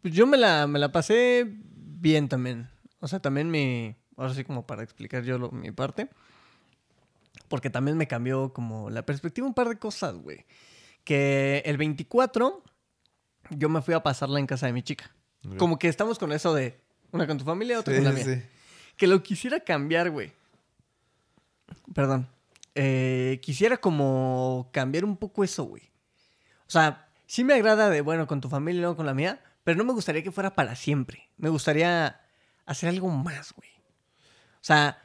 pues yo me la, me la pasé bien también. O sea, también mi, ahora sí como para explicar yo mi parte. Porque también me cambió como la perspectiva un par de cosas, güey. Que el 24 yo me fui a pasarla en casa de mi chica. Como que estamos con eso de una con tu familia, otra Sí, con la mía. sí. Que lo quisiera cambiar, güey. Perdón. Eh, quisiera como cambiar un poco eso, güey. O sea, sí me agrada de, bueno, con tu familia y luego con la mía, pero no me gustaría que fuera para siempre. Me gustaría hacer algo más, güey. O sea,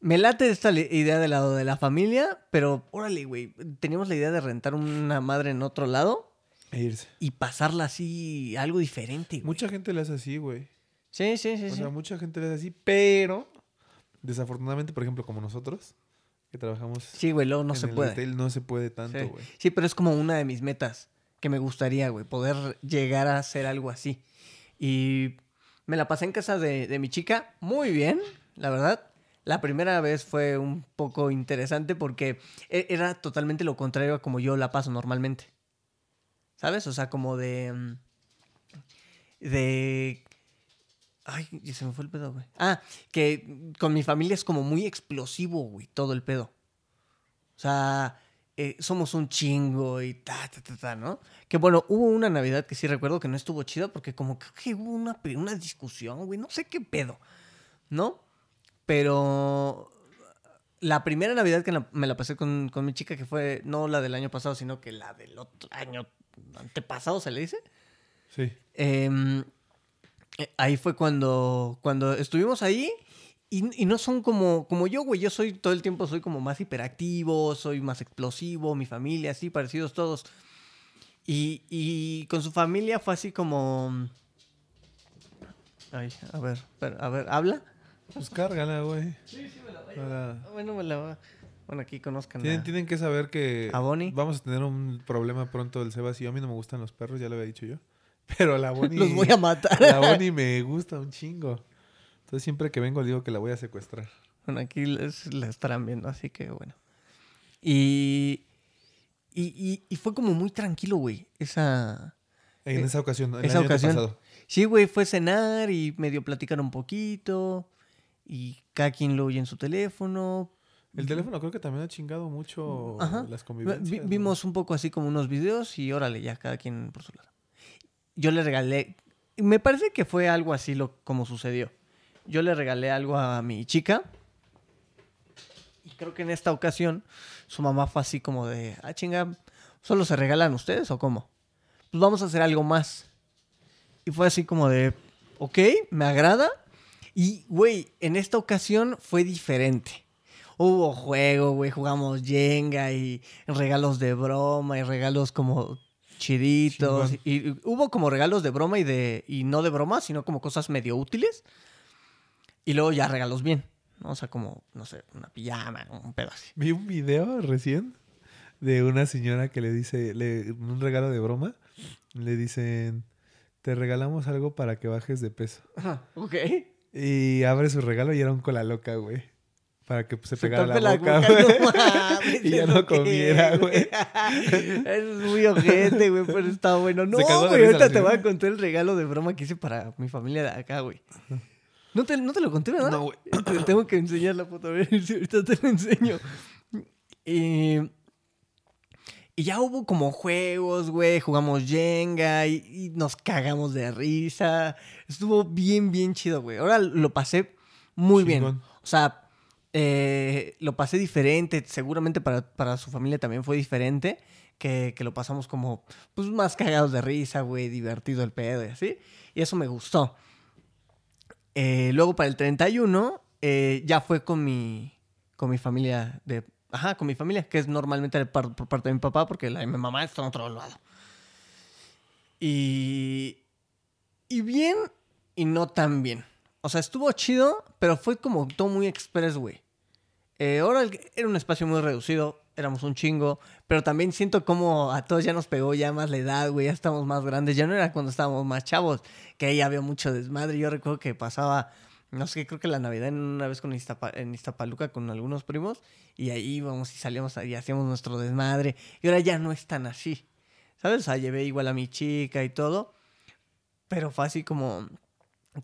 me late esta idea del lado de la familia, pero órale, güey. Teníamos la idea de rentar una madre en otro lado E irse. y pasarla así, algo diferente, güey. Mucha gente le hace así, güey. Sí, sí, sí. O sí. sea, mucha gente le hace así, pero desafortunadamente, por ejemplo, como nosotros, que trabajamos Sí, güey, luego no en se el puede. retail, no se puede tanto, Sí. güey. Sí, pero es como una de mis metas que me gustaría, güey, poder llegar a hacer algo así. Y me la pasé en casa de, de mi chica muy bien, la verdad. La primera vez fue un poco interesante porque e- era totalmente lo contrario a como yo la paso normalmente. ¿Sabes? O sea, como de... mm, De... Ay, se me fue el pedo, güey. Ah, que con mi familia es como muy explosivo, güey, todo el pedo. O sea, eh, somos un chingo y ta, ta, ta, ta, ¿no? Que bueno, hubo una Navidad que sí recuerdo que no estuvo chido porque como que, que hubo una, una discusión, güey, no sé qué pedo, ¿no? Pero la primera Navidad que me la pasé con, con mi chica, que fue no la del año pasado, sino que la del otro año antepasado, ¿se le dice? Sí. Em, eh, ahí fue cuando, cuando estuvimos ahí y, y no son como, como yo, güey. Yo soy todo el tiempo, soy como más hiperactivo, soy más explosivo, mi familia, así, parecidos todos. Y, y con su familia fue así como... Ay, a ver, a ver, ¿habla? Pues cárgala, güey. Sí, sí, me la Para- Bueno, me la va. Bueno, aquí conozcan. Tienen, a- tienen que saber que ¿A Bonnie? vamos a tener un problema pronto del Sebas y yo. A mí no me gustan los perros, ya lo había dicho yo. Pero la Bonnie... Los voy a matar. La Bonnie me gusta un chingo. Entonces siempre que vengo le digo que la voy a secuestrar. Bueno, aquí les, la estarán viendo, así que bueno. Y, y, y- y fue como muy tranquilo, güey. Esa. En Eh, esa ocasión, el esa año ocasión. pasado. Sí, güey, fue cenar y medio platicar un poquito. Y cada quien lo oye en su teléfono. El teléfono creo que también ha chingado mucho Ajá. las Vi- convivencias. ¿no? vimos un poco así como unos videos y órale, ya cada quien por su lado. Yo le regalé. Me parece que fue algo así lo, como sucedió. Yo le regalé algo a mi chica. Y creo que en esta ocasión su mamá fue así como de, ah, chinga, ¿solo se regalan ustedes o cómo? Pues vamos a hacer algo más. Y fue así como de, ok, me agrada. Y, güey, en esta ocasión fue diferente. Hubo juego, güey, jugamos Jenga y regalos de broma y regalos como chiditos. Y, y hubo como regalos de broma y de y no de broma, sino como cosas medio útiles. Y luego ya regalos bien, ¿no? O sea, como, no sé, una pijama, un pedo así. Vi un video recién de una señora que le dice, le, un regalo de broma, le dicen, te regalamos algo para que bajes de peso. Ok. Y abre su regalo y era un cola loca, güey. Para que pues, se, Se pegara tape la, boca, no güey. mames, y ya ¿eso no comiera, güey. Eso es muy ojete, güey, pero está bueno. No, güey, la ahorita te voy a contar el regalo de broma que hice para mi familia de acá, güey. No te, no te lo conté, ¿verdad? No, güey. Te tengo que enseñar la foto, a ver si ahorita te lo enseño. Y, y ya hubo como juegos, güey, jugamos Jenga y, y nos cagamos de risa. Estuvo bien, bien chido, güey. Ahora lo pasé muy bien. O sea, eh, lo pasé diferente. Seguramente para, para su familia también fue diferente. Que, que lo pasamos como, pues, más cagados de risa, güey, divertido el pedo y así. Y eso me gustó. Eh, luego para el 31, eh, ya fue con mi, con mi familia de... Ajá, con mi familia, que es normalmente par- por parte de mi papá, porque la de mi mamá está en otro lado. Y... Y bien y no tan bien. O sea, estuvo chido, pero fue como todo muy express, güey. Eh, ahora era un espacio muy reducido, éramos un chingo, pero también siento como a todos ya nos pegó ya más la edad, güey, ya estamos más grandes, ya no era cuando estábamos más chavos, que ahí había mucho desmadre. Yo recuerdo que pasaba, no sé, creo que la Navidad en una vez con Iztapa- en Iztapaluca con algunos primos, y ahí íbamos y salíamos y hacíamos nuestro desmadre, y ahora ya no es tan así, ¿sabes? O sea, llevé igual a mi chica y todo, pero fue así como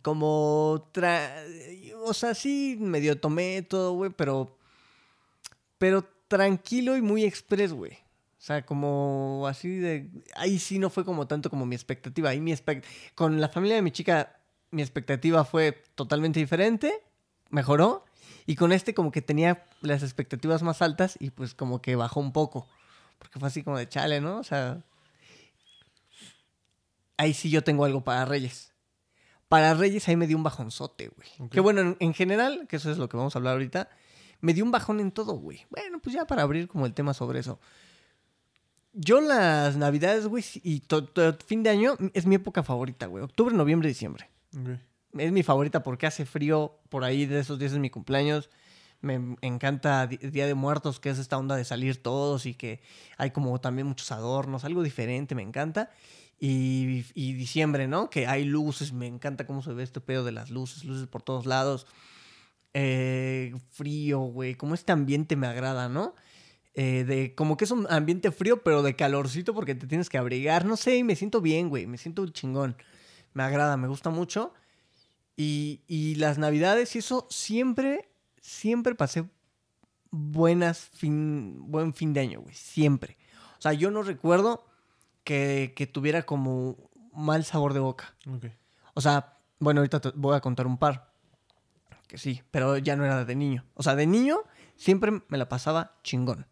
como o sea, sí medio tomé todo, güey, pero pero tranquilo y muy express, güey. O sea, como así de ahí sí no fue como tanto como mi expectativa, ahí mi expect con la familia de mi chica mi expectativa fue totalmente diferente, mejoró y con este como que tenía las expectativas más altas y pues como que bajó un poco, porque fue así como de chale, ¿no? O sea, ahí sí yo tengo algo para Reyes. Para Reyes ahí me dio un bajonzote, güey. Que bueno, en, en general, que eso es lo que vamos a hablar ahorita, me dio un bajón en todo, güey. Bueno, pues ya para abrir como el tema sobre eso. Yo las navidades, güey, y to- to- fin de año es mi época favorita, güey. Octubre, noviembre, diciembre. Es mi favorita porque hace frío por ahí de esos días es mi cumpleaños. Me encanta Día de Muertos, que es esta onda de salir todos y que hay como también muchos adornos, algo diferente, me encanta. Y, y diciembre, ¿no? Que hay luces, me encanta cómo se ve este pedo de las luces, luces por todos lados. Eh, frío, güey, como este ambiente me agrada, ¿no? Eh, de como que es un ambiente frío, pero de calorcito porque te tienes que abrigar. No sé, y me siento bien, güey, me siento chingón. Me agrada, me gusta mucho. Y, y las navidades y eso siempre, siempre pasé buenas fin, buen fin de año, güey. Siempre. O sea, yo no recuerdo que, que tuviera como mal sabor de boca. O sea, bueno, ahorita te voy a contar un par. Que sí, pero ya no era de niño. O sea, de niño siempre me la pasaba chingón.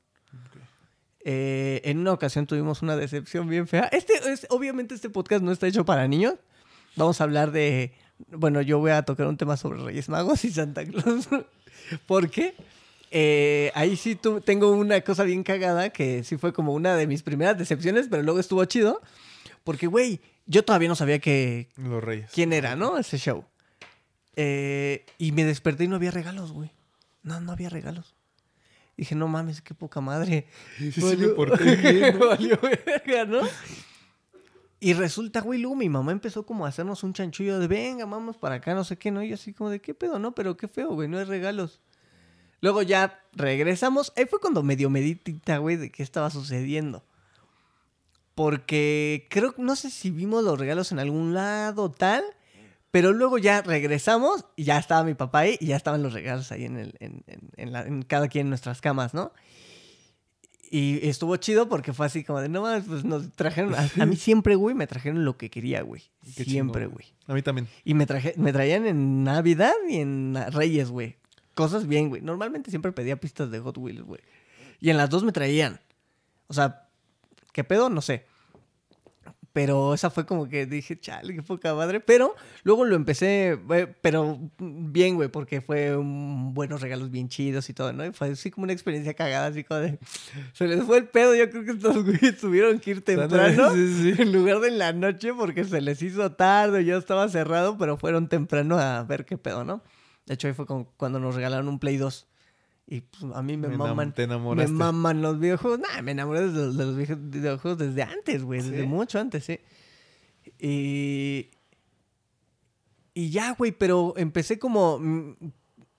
Eh, en una ocasión tuvimos una decepción bien fea. Este es, obviamente este podcast no está hecho para niños. Vamos a hablar de, bueno, yo voy a tocar un tema sobre Reyes Magos y Santa Claus. ¿Por qué? Eh, ahí sí tu- tengo una cosa bien cagada que sí fue como una de mis primeras decepciones, pero luego estuvo chido. Porque, güey, yo todavía no sabía que, Los Reyes. quién era, ¿no? Ese show. Eh, y me desperté y no había regalos, güey. No, no había regalos. Dije, no mames, qué poca madre. Sí, sí, porté bien, ¿no? Valió verga, ¿no? Y resulta, güey, luego mi mamá empezó como a hacernos un chanchullo de, venga, vamos para acá, no sé qué, ¿no? Y así como de, ¿qué pedo, no? Pero qué feo, güey, no hay regalos. Luego ya regresamos. Ahí fue cuando medio meditita, güey, de qué estaba sucediendo. Porque creo, no sé si vimos los regalos en algún lado tal, pero luego ya regresamos y ya estaba mi papá ahí y ya estaban los regalos ahí en, en, en cada quien en nuestras camas, ¿no? Y estuvo chido porque fue así como de, no mames, pues nos trajeron, a, a mí siempre, güey, me trajeron lo que quería, güey. Qué Siempre, güey. A mí también. Y me, traje, me traían en Navidad y en Reyes, güey. Cosas bien, güey. Normalmente siempre pedía pistas de Hot Wheels, güey. Y en las dos me traían. O sea, ¿qué pedo? No sé. Pero esa fue como que dije, chale, qué poca madre. Pero luego lo empecé, güey, pero bien, güey, porque fue un- buenos regalos bien chidos y todo, ¿no? Y fue así como una experiencia cagada, así como de... Se les fue el pedo, yo creo que estos güeyes tuvieron que ir temprano. Sí, sí. En lugar de en la noche porque se les hizo tarde, ya estaba cerrado, pero fueron temprano a ver qué pedo, ¿no? De hecho, ahí fue con- cuando nos regalaron un Play 2. Y pues, a mí me, Me maman. te Me maman los videojuegos. Nah, me enamoré de los, de los videojuegos desde antes, güey. Desde mucho antes, sí. Y. Y ya, güey, pero empecé como. mm,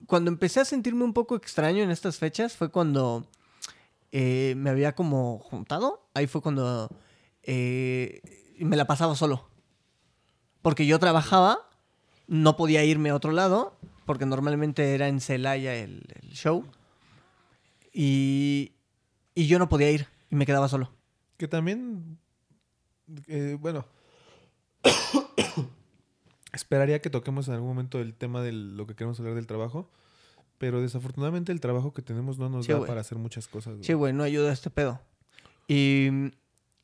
Cuando empecé a sentirme un poco extraño en estas fechas fue cuando eh, me había como juntado. Ahí fue cuando eh, me la pasaba solo. Porque yo trabajaba, no podía irme a otro lado, porque normalmente era en Celaya el, el show. Y, y yo no podía ir y me quedaba solo. Que también, eh, bueno, esperaría que toquemos en algún momento el tema de lo que queremos hablar del trabajo, pero desafortunadamente el trabajo que tenemos no nos Sí, da para hacer muchas cosas. Sí, güey, no ayuda este pedo. Y,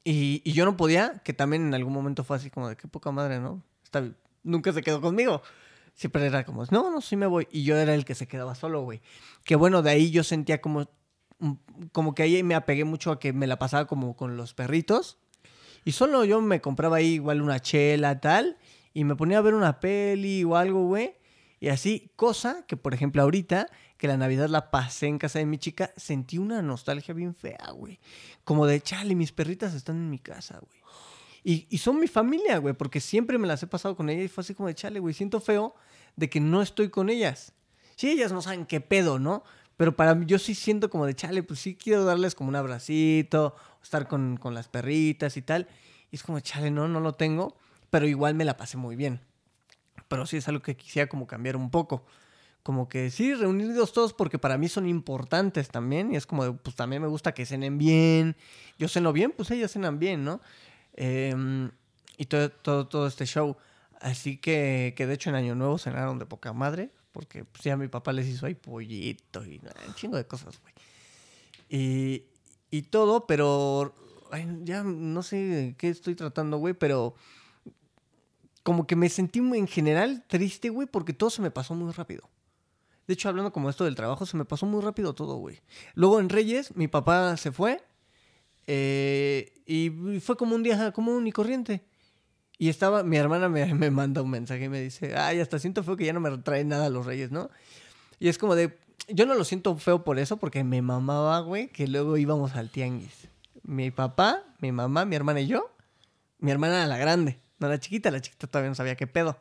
y, y yo no podía, que también en algún momento fue así como de qué poca madre, ¿no? Está, nunca se quedó conmigo. Siempre era como, no, no, sí me voy. Y yo era el que se quedaba solo, güey. Que bueno, de ahí yo sentía como, como que ahí me apegué mucho a que me la pasaba como con los perritos. Y solo yo me compraba ahí igual una chela, tal. Y me ponía a ver una peli o algo, güey. Y así, cosa que, por ejemplo, ahorita, que la Navidad la pasé en casa de mi chica, sentí una nostalgia bien fea, güey. Como de, chale, mis perritas están en mi casa, güey. Y, y son mi familia, güey, porque siempre me las he pasado con ellas y fue así como de, chale, güey, siento feo de que no estoy con ellas. Sí, ellas no saben qué pedo, ¿no? Pero para mí, yo sí siento como de, chale, pues sí quiero darles como un abracito, estar con, con las perritas y tal. Y es como, chale, no, no lo tengo, pero igual me la pasé muy bien. Pero sí es algo que quisiera como cambiar un poco. Como que sí, reunidos todos porque para mí son importantes también. Y es como, de, pues también me gusta que cenen bien. Yo ceno bien, pues ellas cenan bien, ¿no? Em, y todo, todo, todo este show. Así que, que de hecho en Año Nuevo cenaron de poca madre. Porque pues ya mi papá les hizo ahí pollito y un chingo de cosas, güey. Y, y todo, pero ya no sé qué estoy tratando, güey, pero como que me sentí en general triste, güey, porque todo se me pasó muy rápido. De hecho, hablando como esto del trabajo, se me pasó muy rápido todo, güey. Luego en Reyes, mi papá se fue eh, y fue como un día común y corriente. Y estaba, mi hermana me, me, manda un mensaje y me dice, ay, hasta siento feo que ya no me traen nada los Reyes, ¿no? Y es como de, yo no lo siento feo por eso, porque me mamaba, güey, que luego íbamos al tianguis. Mi papá, mi mamá, mi hermana y yo. Mi hermana era la grande, no la chiquita, la chiquita todavía no sabía qué pedo.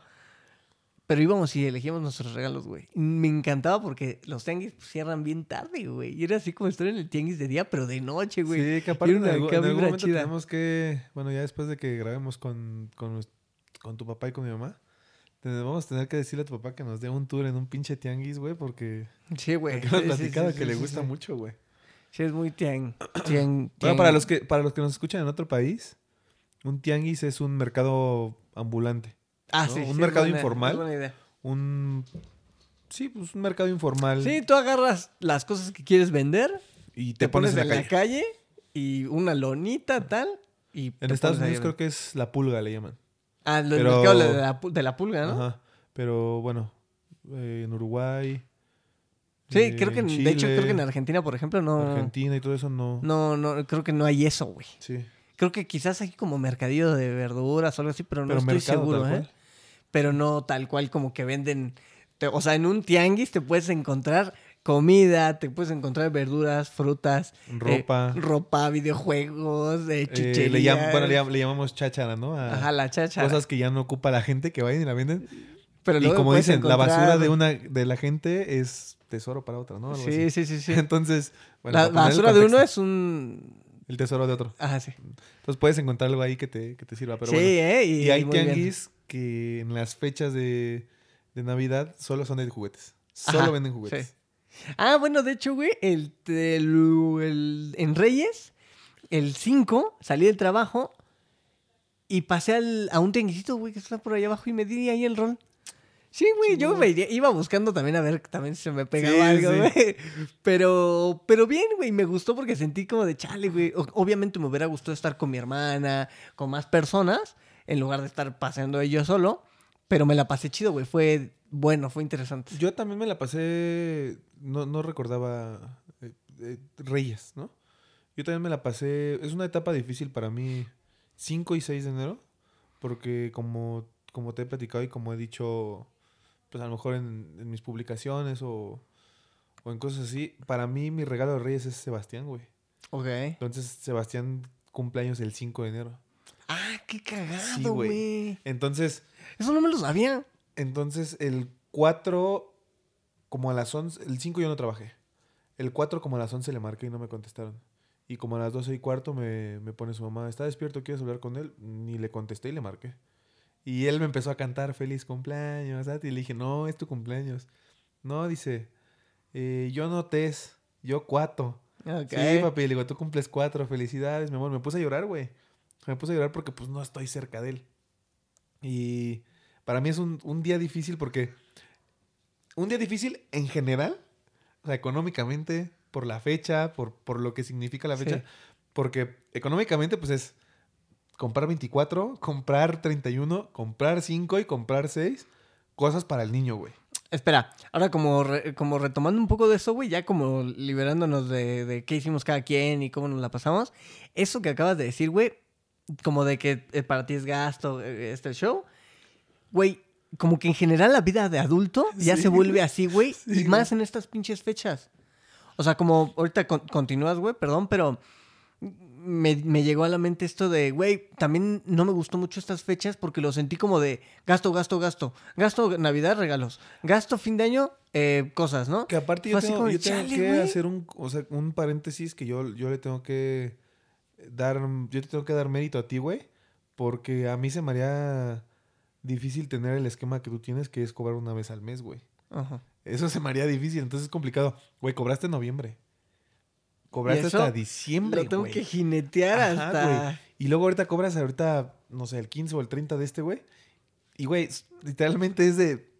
Pero íbamos y elegíamos nuestros regalos, güey. Me encantaba porque los tianguis pues, cierran bien tarde, güey. Y era así como estar en el tianguis de día, pero de noche, güey. Sí, que aparte en, algún, en algún momento chida. tenemos que... Bueno, ya después de que grabemos con, con, con tu papá y con mi mamá, vamos a tener que decirle a tu papá que nos dé un tour en un pinche tianguis, güey, porque... Sí, güey. Platicado sí, sí, sí, que le gusta mucho, güey. Sí, es muy tiang, tiang, Bueno, para los, que, para los que nos escuchan en otro país, un tianguis es un mercado ambulante. Ah, ¿no? sí. Un sí, mercado buena, informal. es buena idea. Un... Sí, pues un mercado informal. Sí, tú agarras las cosas que quieres vender, Y te, te, pones, pones en la calle. y una lonita, tal, y En Estados ahí, Unidos creo que es la pulga, le llaman. Ah, lo, pero- mercado de la, pu- de la pulga, ¿no? Ajá. Pero bueno, eh, en Uruguay. Sí, eh, creo que, en de hecho, creo que en Argentina, por ejemplo, no... Argentina y todo eso no. No, no, creo que no hay eso, güey. Sí. Creo que quizás hay como mercadillo de verduras o algo así, pero no estoy mercado, seguro, ¿eh? cual. Pero no tal cual como que venden... te- o sea, en un tianguis te puedes encontrar comida, te puedes encontrar verduras, frutas, eh, Ropa. ropa, videojuegos, eh, Eh, le, llam- bueno, le, llam- le llamamos cháchara, ¿no? A Ajá, la chacha. cosas que ya no ocupa la gente que vayan y la venden. pero Y como dicen, la basura de una de la gente es tesoro para otra, ¿no? Algo Sí, así. sí, sí, sí. Entonces, bueno, la basura de uno es un... el tesoro de otro. Ajá, sí. Entonces puedes encontrar algo ahí que te, que te sirva. Pero sí, bueno. ¿eh? Y, Y hay bien. Que en las fechas de, de Navidad solo son de juguetes. Solo Ajá, venden juguetes. sí. Ah, bueno, de hecho, güey, el, el- el- en Reyes, el 5, salí del trabajo y pasé al- a un tianguisito, güey, que está por allá abajo y me di ahí el rol. Sí, güey, yo me iría- iba buscando también a ver también si se me pegaba Sí, algo, sí. güey. Pero, pero bien, güey, me gustó porque sentí como de chale, güey. Obviamente me hubiera gustado estar con mi hermana, con más personas, en lugar de estar paseando yo solo. Pero me la pasé chido, güey. Fue bueno, fue interesante. Yo también me la pasé, no, no recordaba eh, eh, Reyes, ¿no? Yo también me la pasé, es una etapa difícil para mí, 5 y 6 de enero, porque como, como te he platicado y como he dicho, pues a lo mejor en, en mis publicaciones o, o en cosas así, para mí mi regalo de Reyes es Sebastián, güey. Ok. Entonces Sebastián cumpleaños el 5 de enero. Ah, qué cagado, güey. Entonces, Eso no me lo sabía. Entonces, el 4, como a las 11, el 5 yo no trabajé. El 4 como a las 11 le marqué y no me contestaron. Y como a las 12 y cuarto me, me pone su mamá, ¿está despierto? ¿Quieres hablar con él? Ni le contesté y le marqué. Y él me empezó a cantar feliz cumpleaños. ¿sabes? Y le dije, no, es tu cumpleaños. No, dice, "eh, yo no tes, yo cuatro. Ok. Sí, papi, le digo, tú cumples cuatro, felicidades, mi amor. Me puse a llorar, güey. Me puse a llorar porque pues no estoy cerca de él. Y para mí es un, un día difícil porque... Un día difícil en general, o sea, económicamente, por la fecha, por, por lo que significa la fecha. Sí. Porque económicamente pues es comprar 24, comprar 31, comprar 5 y comprar 6 cosas para el niño, güey. Espera, ahora como, re- como retomando un poco de eso, güey, ya como liberándonos de, de qué hicimos cada quien y cómo nos la pasamos, eso que acabas de decir, güey, como de que eh, para ti es gasto eh, este show, güey, como que en general la vida de adulto ya Sí. se vuelve así, güey. Sí, y más en estas pinches fechas. O sea, como ahorita con- continúas, güey, perdón, pero me, me llegó a la mente esto de, güey, también no me gustó mucho estas fechas porque lo sentí como de gasto, gasto, gasto. Gasto Navidad, regalos. Gasto fin de año, eh, cosas, ¿no? Que aparte yo tengo, yo tengo "Chale, que güey". hacer un, o sea, un paréntesis que yo, yo le tengo que dar, yo te tengo que dar mérito a ti, güey, porque a mí se me haría difícil tener el esquema que tú tienes, que es cobrar una vez al mes, güey. Ajá. Eso se me haría difícil, entonces es complicado. Güey, cobraste en noviembre. Cobraste hasta diciembre, Lo tengo güey. que jinetear Ajá, hasta... güey. Y luego ahorita cobras ahorita, no sé, el 15 o el 30 de este, güey. Y, güey, literalmente es de...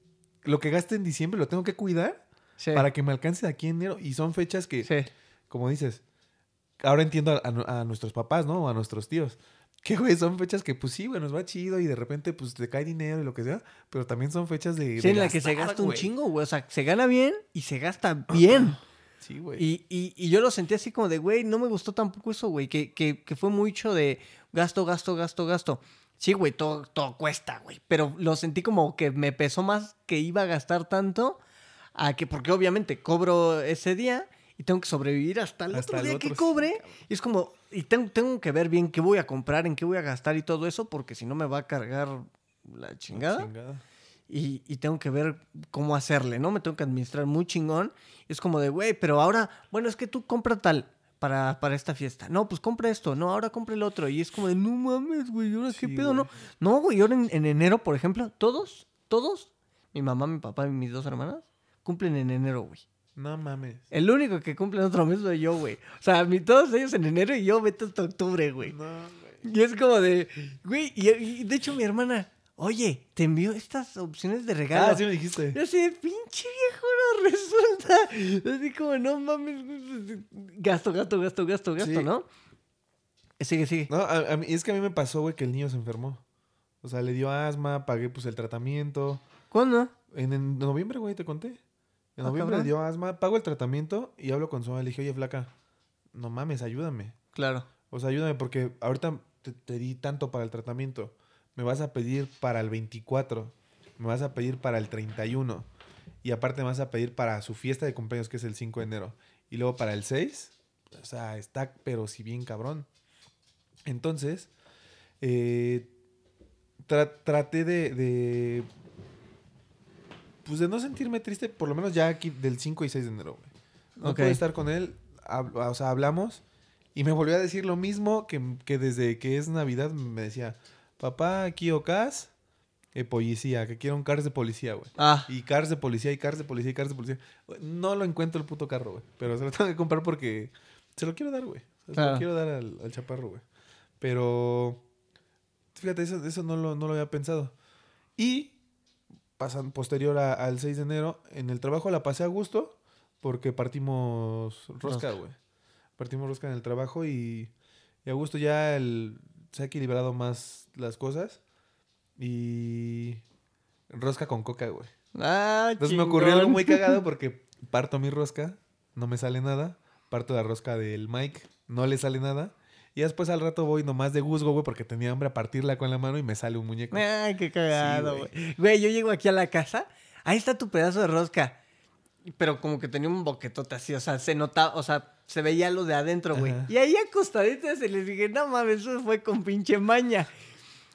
Lo que gaste en diciembre lo tengo que cuidar Sí, para que me alcance de aquí en enero. Y son fechas que, sí. como dices, ahora entiendo a, a a nuestros papás, ¿no? O a nuestros tíos. Que, güey, son fechas que, pues sí, güey, nos va chido y de repente, pues te cae dinero y lo que sea. Pero también son fechas de. Sí, de en la que se gasta un chingo, güey. O sea, se gana bien y se gasta bien. Sí, güey. Y, y, y yo lo sentí así como de, güey, no me gustó tampoco eso, güey. Que, que, que fue mucho de gasto, gasto, gasto, gasto. Sí, güey, todo, todo cuesta, güey. Pero lo sentí como que me pesó más que iba a gastar tanto a que, porque obviamente cobro ese día y tengo que sobrevivir hasta el Hasta otro el día otro, que cobre. cabrón. y es como, y tengo, tengo que ver bien qué voy a comprar, en qué voy a gastar y todo eso, porque si no me va a cargar la chingada Chingada. y, y tengo que ver cómo hacerle, ¿no? Me tengo que administrar muy chingón. Es como de, güey, pero ahora, bueno, es que tú compra tal para, para esta fiesta. No, pues compra esto. No, ahora compra el otro. Y es como de, no mames, güey, ¿ahora qué pedo, güey. no? No, güey, ahora en, en enero, por ejemplo, todos, todos, mi mamá, mi papá y mis dos hermanas, cumplen en enero, güey. No mames. El único que cumple en otro mes soy yo, güey. O sea, mi, todos ellos en enero y yo vete hasta octubre, güey. No, güey. Y es como de, güey, y, y de hecho mi hermana, oye, te envió estas opciones de regalo. Ah, sí me dijiste. Yo así, pinche viejo, no resulta. Así como, no mames. Gasto, gasto, gasto, gasto, gasto, Sí. ¿no? Sigue, sigue. No, a, a mí, es que a mí me pasó, güey, que el niño se enfermó. O sea, le dio asma, pagué pues el tratamiento. ¿Cuándo? En, en noviembre, güey, te conté. En Ah, noviembre le dio asma, pago el tratamiento y hablo con su mamá. Le dije, oye, flaca, no mames, ayúdame. Claro. O sea, ayúdame porque ahorita te, te di tanto para el tratamiento. Me vas a pedir para el 24. Me vas a pedir para el 31. Y aparte me vas a pedir para su fiesta de cumpleaños, que es el 5 de enero. Y luego para el 6. O sea, está, pero si bien cabrón. Entonces, eh, tra- traté de, de, Pues de no sentirme triste, por lo menos ya aquí del 5 y 6 de enero, güey. No Ok. pude estar con él, hab- o sea, hablamos. Y me volvió a decir lo mismo que, que desde que es Navidad me decía, papá, aquí ocas, eh, policía, que quiero un cars de policía, güey. Ah, Y cars de policía, y cars de policía, y cars de policía. No lo encuentro el puto carro, güey. Pero se lo tengo que comprar porque se lo quiero dar, güey. Se Claro. lo quiero dar al, al chaparro, güey. Pero, fíjate, eso, eso no, lo, no lo había pensado. Y, pasan posterior a- al 6 de enero, en el trabajo la pasé a gusto porque partimos rosca, güey. Partimos rosca en el trabajo y, y a gusto ya el, se ha equilibrado más las cosas. Y rosca con coca, güey. ah, Entonces me ocurrió algo muy cagado porque parto mi rosca, no me sale nada. Parto la rosca del Mike, no le sale nada. Y después al rato voy nomás de guzgo, güey, porque tenía hambre a partirla con la mano y me sale un muñeco. Ay, qué cagado, güey. güey. güey, yo llego aquí a la casa, ahí está tu pedazo de rosca. Pero como que tenía un boquetote así, o sea, se notaba, o sea, se veía lo de adentro, güey. Y ahí acostadita se les dije, no mames, eso fue con pinche maña.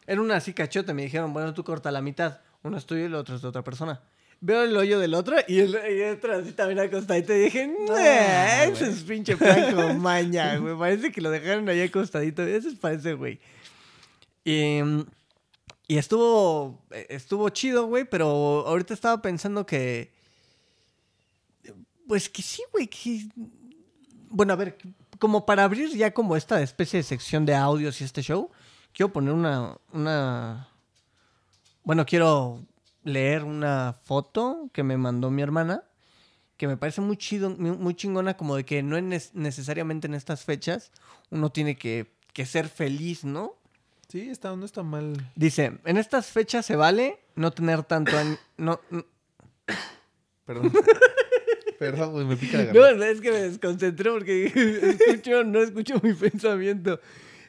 Era una así cachote, me dijeron, bueno, tú corta la mitad. Uno es tuyo y el otro es de otra persona. Veo el hoyo del otro y el, y el otro así también acostadito. Y dije, no, ese güey. es pinche plan con maña, güey. Parece que lo dejaron ahí acostadito. Ese es parece, güey. Y, mm, y estuvo, eh, estuvo chido, güey, pero ahorita estaba pensando que... Pues que sí, güey, que... Bueno, a ver, como para abrir ya como esta especie de sección de audios y este show, quiero poner una... una... Bueno, quiero leer una foto que me mandó mi hermana, que me parece muy chido, muy chingona, como de que no es necesariamente en estas fechas uno tiene que, que ser feliz, ¿no? Sí, está, no está mal. Dice, en estas fechas se vale no tener tanto... an- no, no, Perdón. Perdón, güey, me pica la No, garganta. es que me desconcentré porque escucho, no escucho mi pensamiento.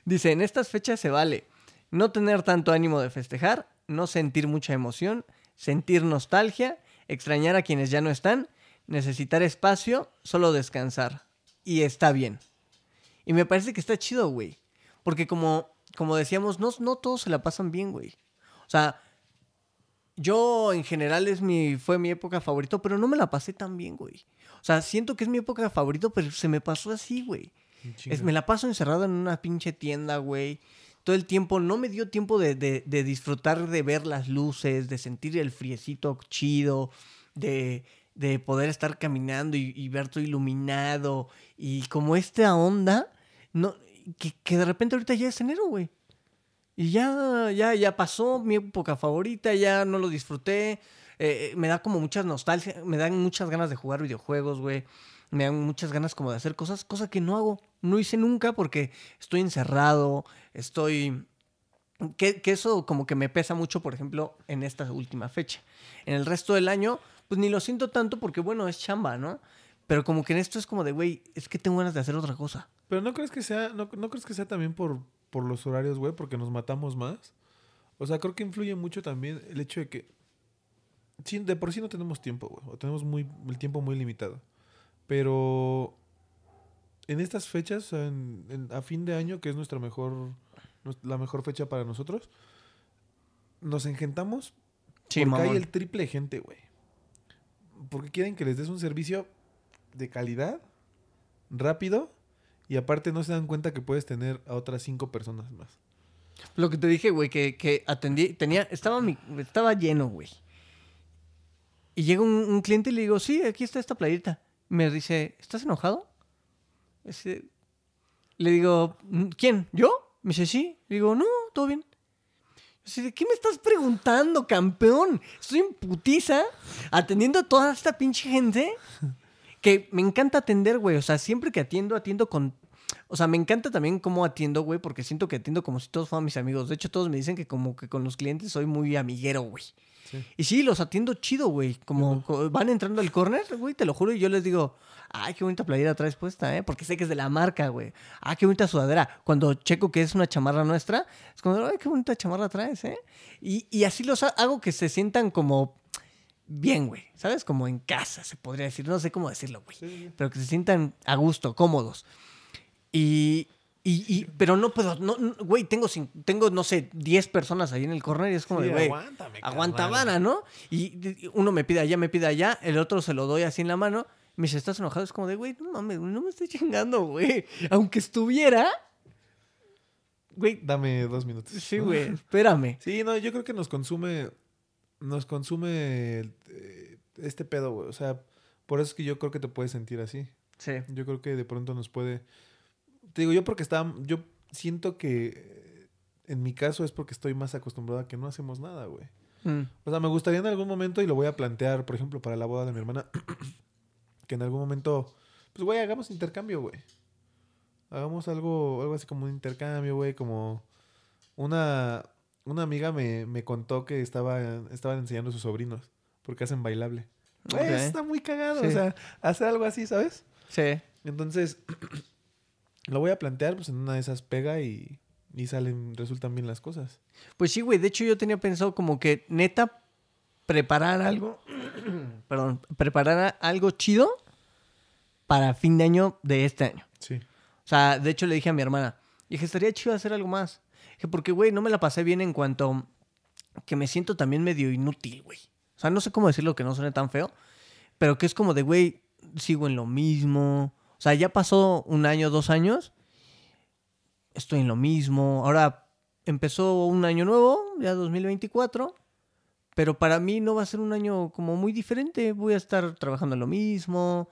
Dice, en estas fechas se vale no tener tanto ánimo de festejar, no sentir mucha emoción, sentir nostalgia, extrañar a quienes ya no están, necesitar espacio, solo descansar. Y está bien. Y me parece que está chido, güey. Porque como, como decíamos, no, no todos se la pasan bien, güey. O sea, yo en general es mi, fue mi época favorita, pero no me la pasé tan bien, güey. O sea, siento que es mi época favorita, pero se me pasó así, güey. Es, me la paso encerrado en una pinche tienda, güey. Todo el tiempo, no me dio tiempo de, de, disfrutar de ver las luces, de sentir el friecito chido, de, de poder estar caminando y, y, ver todo iluminado. Y como esta onda, no, que, que de repente ahorita ya es enero, güey. Y ya, ya, ya pasó mi época favorita, ya no lo disfruté. Eh, me da como muchas nostalgia, me dan muchas ganas de jugar videojuegos, güey. Me dan muchas ganas como de hacer cosas, cosa que no hago, no hice nunca porque estoy encerrado, estoy... Que, eso como que me pesa mucho, por ejemplo, en esta última fecha. En el resto del año, pues ni lo siento tanto porque, bueno, es chamba, ¿no? Pero como que en esto es como de, güey, es que tengo ganas de hacer otra cosa. Pero no crees que sea, no, no crees que sea también por, por los horarios, güey, porque nos matamos más. O sea, creo que influye mucho también el hecho de que de por sí no tenemos tiempo, güey, o tenemos muy, el tiempo muy limitado. Pero en estas fechas, en, en, a fin de año, que es nuestra mejor, la mejor fecha para nosotros, nos engentamos Sí, porque mamón. hay el triple de gente, güey. Porque quieren que les des un servicio de calidad, rápido, y aparte no se dan cuenta que puedes tener a otras cinco personas más. Lo que te dije, güey, que, que atendí, tenía, estaba, mi, estaba lleno, güey. Y llega un, un, cliente y le digo, sí, aquí está esta playita. Me dice, ¿estás enojado? Ese, le digo, ¿quién? ¿Yo? Me dice, sí. Le digo, no, todo bien. De, ¿qué me estás preguntando, campeón? Estoy en putiza atendiendo a toda esta pinche gente que me encanta atender, güey. O sea, siempre que atiendo, atiendo con... O sea, me encanta también cómo atiendo, güey, porque siento que atiendo como si todos fueran mis amigos. De hecho, todos me dicen que como que con los clientes soy muy amiguero, güey. Sí. Y sí, los atiendo chido, güey. Como uh -huh. van entrando al corner, güey, te lo juro, y yo les digo, ay, qué bonita playera traes puesta, ¿eh? Porque sé que es de la marca, güey. Ah, qué bonita sudadera. Cuando checo que es una chamarra nuestra, es como, ay, qué bonita chamarra traes, ¿eh? Y, y así los hago que se sientan como bien, güey. ¿Sabes? Como en casa, se podría decir. No sé cómo decirlo, güey. Sí. Pero que se sientan a gusto, cómodos. Y, y, y, pero no puedo, no, güey, tengo, tengo, no sé, 10 personas ahí en el corner y es como sí, de, güey, aguanta vara, ¿no? Y uno me pide allá, me pide allá, el otro se lo doy así en la mano. Me dice, ¿estás enojado? Es como de, güey, no mames, no me estoy chingando, güey. Aunque estuviera, güey. Dame dos minutos. Sí, güey, espérame. Sí, no, yo creo que nos consume, nos consume este pedo, güey. O sea, por eso es que yo creo que te puedes sentir así. Sí. Yo creo que de pronto nos puede te digo, yo porque estaba, yo siento que en mi caso es porque estoy más acostumbrado a que no hacemos nada, güey. Mm. O sea, me gustaría en algún momento, y lo voy a plantear, por ejemplo, para la boda de mi hermana, que en algún momento, pues, güey, hagamos intercambio, güey. Hagamos algo, algo así como un intercambio, güey, como una, una amiga me, me contó que estaba, estaban enseñando a sus sobrinos, porque hacen bailable. Güey, okay. está muy cagado, sí. o sea, hacer algo así, ¿sabes? Sí. Entonces, lo voy a plantear, pues en una de esas pega y, y salen, resultan bien las cosas. Pues sí, güey. De hecho, yo tenía pensado como que neta preparar algo. perdón, preparar algo chido para fin de año de este año. Sí. O sea, de hecho le dije a mi hermana, dije, estaría chido hacer algo más. Dije, porque, güey, no me la pasé bien en cuanto que me siento también medio inútil, güey. O sea, no sé cómo decirlo que no suene tan feo, pero que es como de, güey, sigo en lo mismo. O sea, ya pasó un año, dos años. Estoy en lo mismo. Ahora empezó un año nuevo, ya 2024. Pero para mí no va a ser un año como muy diferente. Voy a estar trabajando en lo mismo.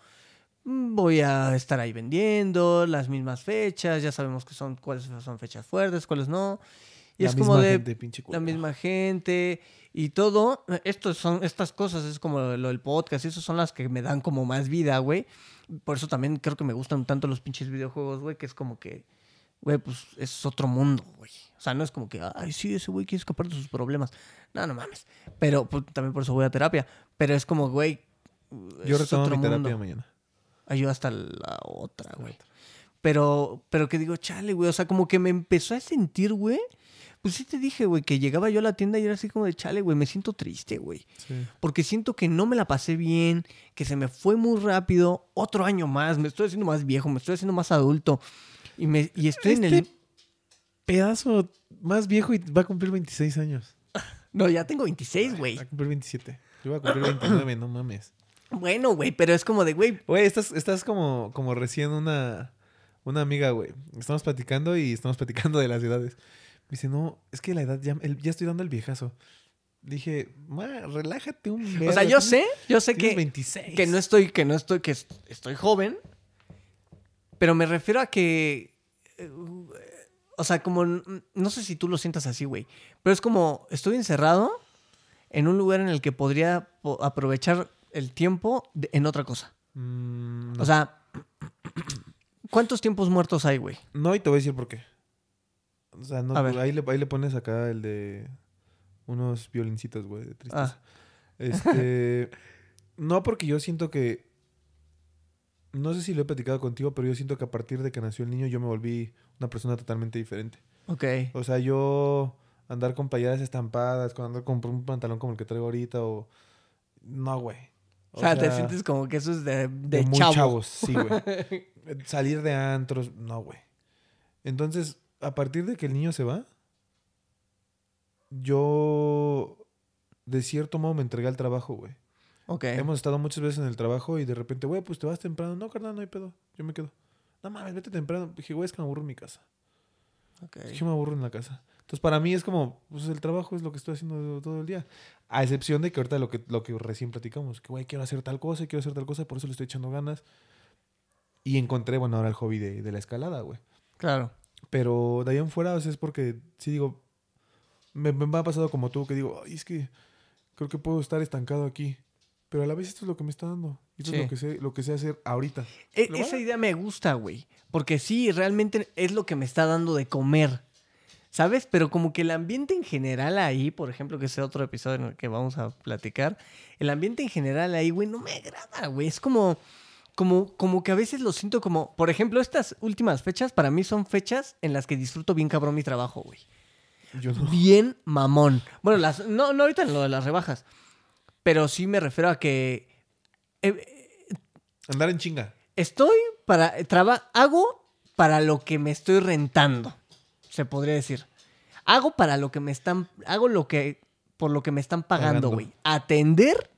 Voy a estar ahí vendiendo las mismas fechas. Ya sabemos que son cuáles son fechas fuertes, cuáles no. Y la es como de gente, la misma gente y todo. Estos son estas cosas, es como lo, del podcast, esas son las que me dan como más vida, güey. Por eso también creo que me gustan tanto los pinches videojuegos, güey, que es como que, güey, pues es otro mundo, güey. O sea, no es como que, ay, sí, ese güey quiere escapar de sus problemas. No, no mames. Pero pues, también por eso voy a terapia. Pero es como, güey. Yo retomo mi terapia mundo. mañana. Ayuda hasta la otra, güey. Pero, pero que digo, chale, güey. O sea, como que me empezó a sentir, güey. Pues sí te dije, güey, que llegaba yo a la tienda y era así como de chale, güey, me siento triste, güey. Sí. Porque siento que no me la pasé bien, que se me fue muy rápido, otro año más, me estoy haciendo más viejo, me estoy haciendo más adulto. Y, me, y estoy en el... Este Pedazo más viejo y va a cumplir 26 años. No, ya tengo 26, güey. Va a cumplir 27. Yo voy a cumplir 29, no mames. Bueno, güey, pero es como de, güey, Güey, estás, estás como, como recién una, una amiga, güey. Estamos platicando y estamos platicando de las edades. Me dice, no, es que la edad ya, el- ya estoy dando el viejazo. Dije, ma, relájate un o sea, yo sé, yo sé que... 26. que no estoy, que no estoy, que es- estoy joven, pero me refiero a que, eh, o sea, como, no sé si tú lo sientas así, güey, pero es como, estoy encerrado en un lugar en el que podría po- aprovechar el tiempo de- en otra cosa. Mm, no. O sea, ¿cuántos tiempos muertos hay, güey? No, y te voy a decir por qué. O sea, no, ver. ahí, le, ahí le pones acá el de unos violincitos, güey, de tristeza. Ah. Este, no, porque yo siento que, no sé si lo he platicado contigo, pero yo siento que a partir de que nació el niño yo me volví una persona totalmente diferente. Ok. O sea, yo andar con playeras estampadas, con andar con un pantalón como el que traigo ahorita o... No, güey. O, sea, te sientes como que eso es de, de, de muy chavo. chavos, sí, güey. Salir de antros, no, güey. Entonces, a partir de que el niño se va, yo de cierto modo me entregué al trabajo, güey. Ok. Hemos estado muchas veces en el trabajo y de repente, güey, pues te vas temprano. No, carnal, no hay pedo. Yo me quedo. No mames, vete temprano. Dije, güey, es que me aburro en mi casa. ok. Es que me aburro en la casa. Entonces, para mí es como, pues el trabajo es lo que estoy haciendo todo el día. A excepción de que ahorita lo que, lo que recién platicamos, que, güey, quiero hacer tal cosa, quiero hacer tal cosa, por eso le estoy echando ganas. Y encontré, bueno, ahora el hobby de, de la escalada, güey. Claro. Pero de ahí en fuera, o sea, es porque, sí digo, me, me ha pasado como tú, que digo, ay, es que creo que puedo estar estancado aquí. Pero a la vez esto es lo que me está dando. Esto Sí. es lo que, sé, lo que sé hacer ahorita. E- esa idea me gusta, güey. Porque sí, realmente es lo que me está dando de comer. ¿Sabes? Pero como que el ambiente en general ahí, por ejemplo, que es otro episodio en el que vamos a platicar, el ambiente en general ahí, güey, no me agrada, güey. Es como, como, como que a veces lo siento como, por ejemplo, estas últimas fechas para mí son fechas en las que disfruto bien cabrón mi trabajo, güey. Yo no. Bien mamón. Bueno, las, no, no ahorita en lo de las rebajas, pero sí me refiero a que eh, Andar en chinga. Estoy para. Traba, hago para lo que me estoy rentando. Se podría decir. Hago para lo que me están. Hago lo que. Por lo que me están pagando, Pagando. güey. Atender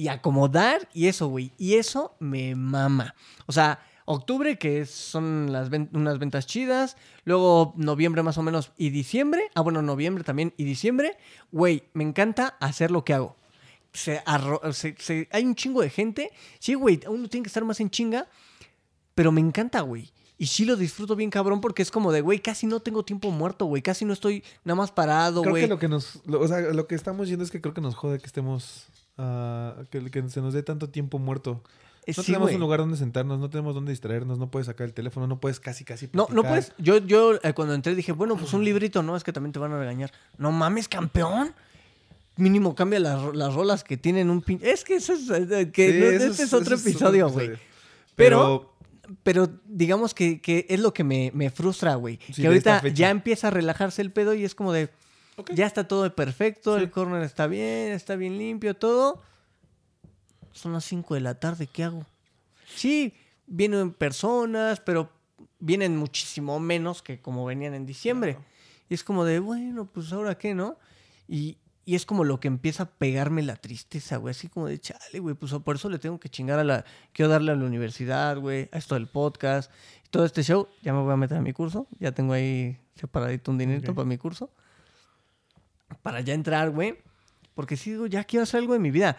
y acomodar y eso, güey. Y eso me mama. O sea, octubre, que son las ven- unas ventas chidas. Luego noviembre más o menos y diciembre. Ah, bueno, noviembre también y diciembre. Güey, me encanta hacer lo que hago. Se arro- se- se- hay un chingo de gente. Sí, güey, uno tiene que estar más en chinga. Pero me encanta, güey. Y sí lo disfruto bien cabrón porque es como de, güey, casi no tengo tiempo muerto, güey. Casi no estoy nada más parado, Creo güey. que lo que nos. lo- o sea, lo que estamos yendo es que creo que nos jode que estemos. Ah, que, que se nos dé tanto tiempo muerto. Eh, No sí, tenemos un lugar donde sentarnos, no tenemos donde distraernos, no puedes sacar el teléfono, no puedes casi, casi. No, no platicar. puedes. Yo, yo eh, cuando entré dije, bueno, pues un librito, no, es que también te van a regañar. No mames, campeón. Mínimo cambia las, las rolas que tienen un pin. Es que eso es. eh, que Sí, no, eso este es, otro eso episodio, güey. Pero- Pero digamos que, que es lo que me, me frustra, güey. Sí, que ahorita ya empieza a relajarse el pedo y es como de. Ya está todo perfecto, Sí. el corner está bien, está bien limpio, todo. Son las 5 de la tarde, ¿qué hago? Sí, vienen personas, pero vienen muchísimo menos que como venían en diciembre. Claro. Y es como de, bueno, pues ahora qué, ¿no? Y, y es como lo que empieza a pegarme la tristeza, güey. Así como de, chale, güey, pues por eso le tengo que chingar a la... Quiero darle a la universidad, güey, a esto del podcast, todo este show. Ya me voy a meter a mi curso. Ya tengo ahí separadito un dinerito Ok. para mi curso. Para ya entrar, güey. Porque sí, digo, ya quiero hacer algo en mi vida.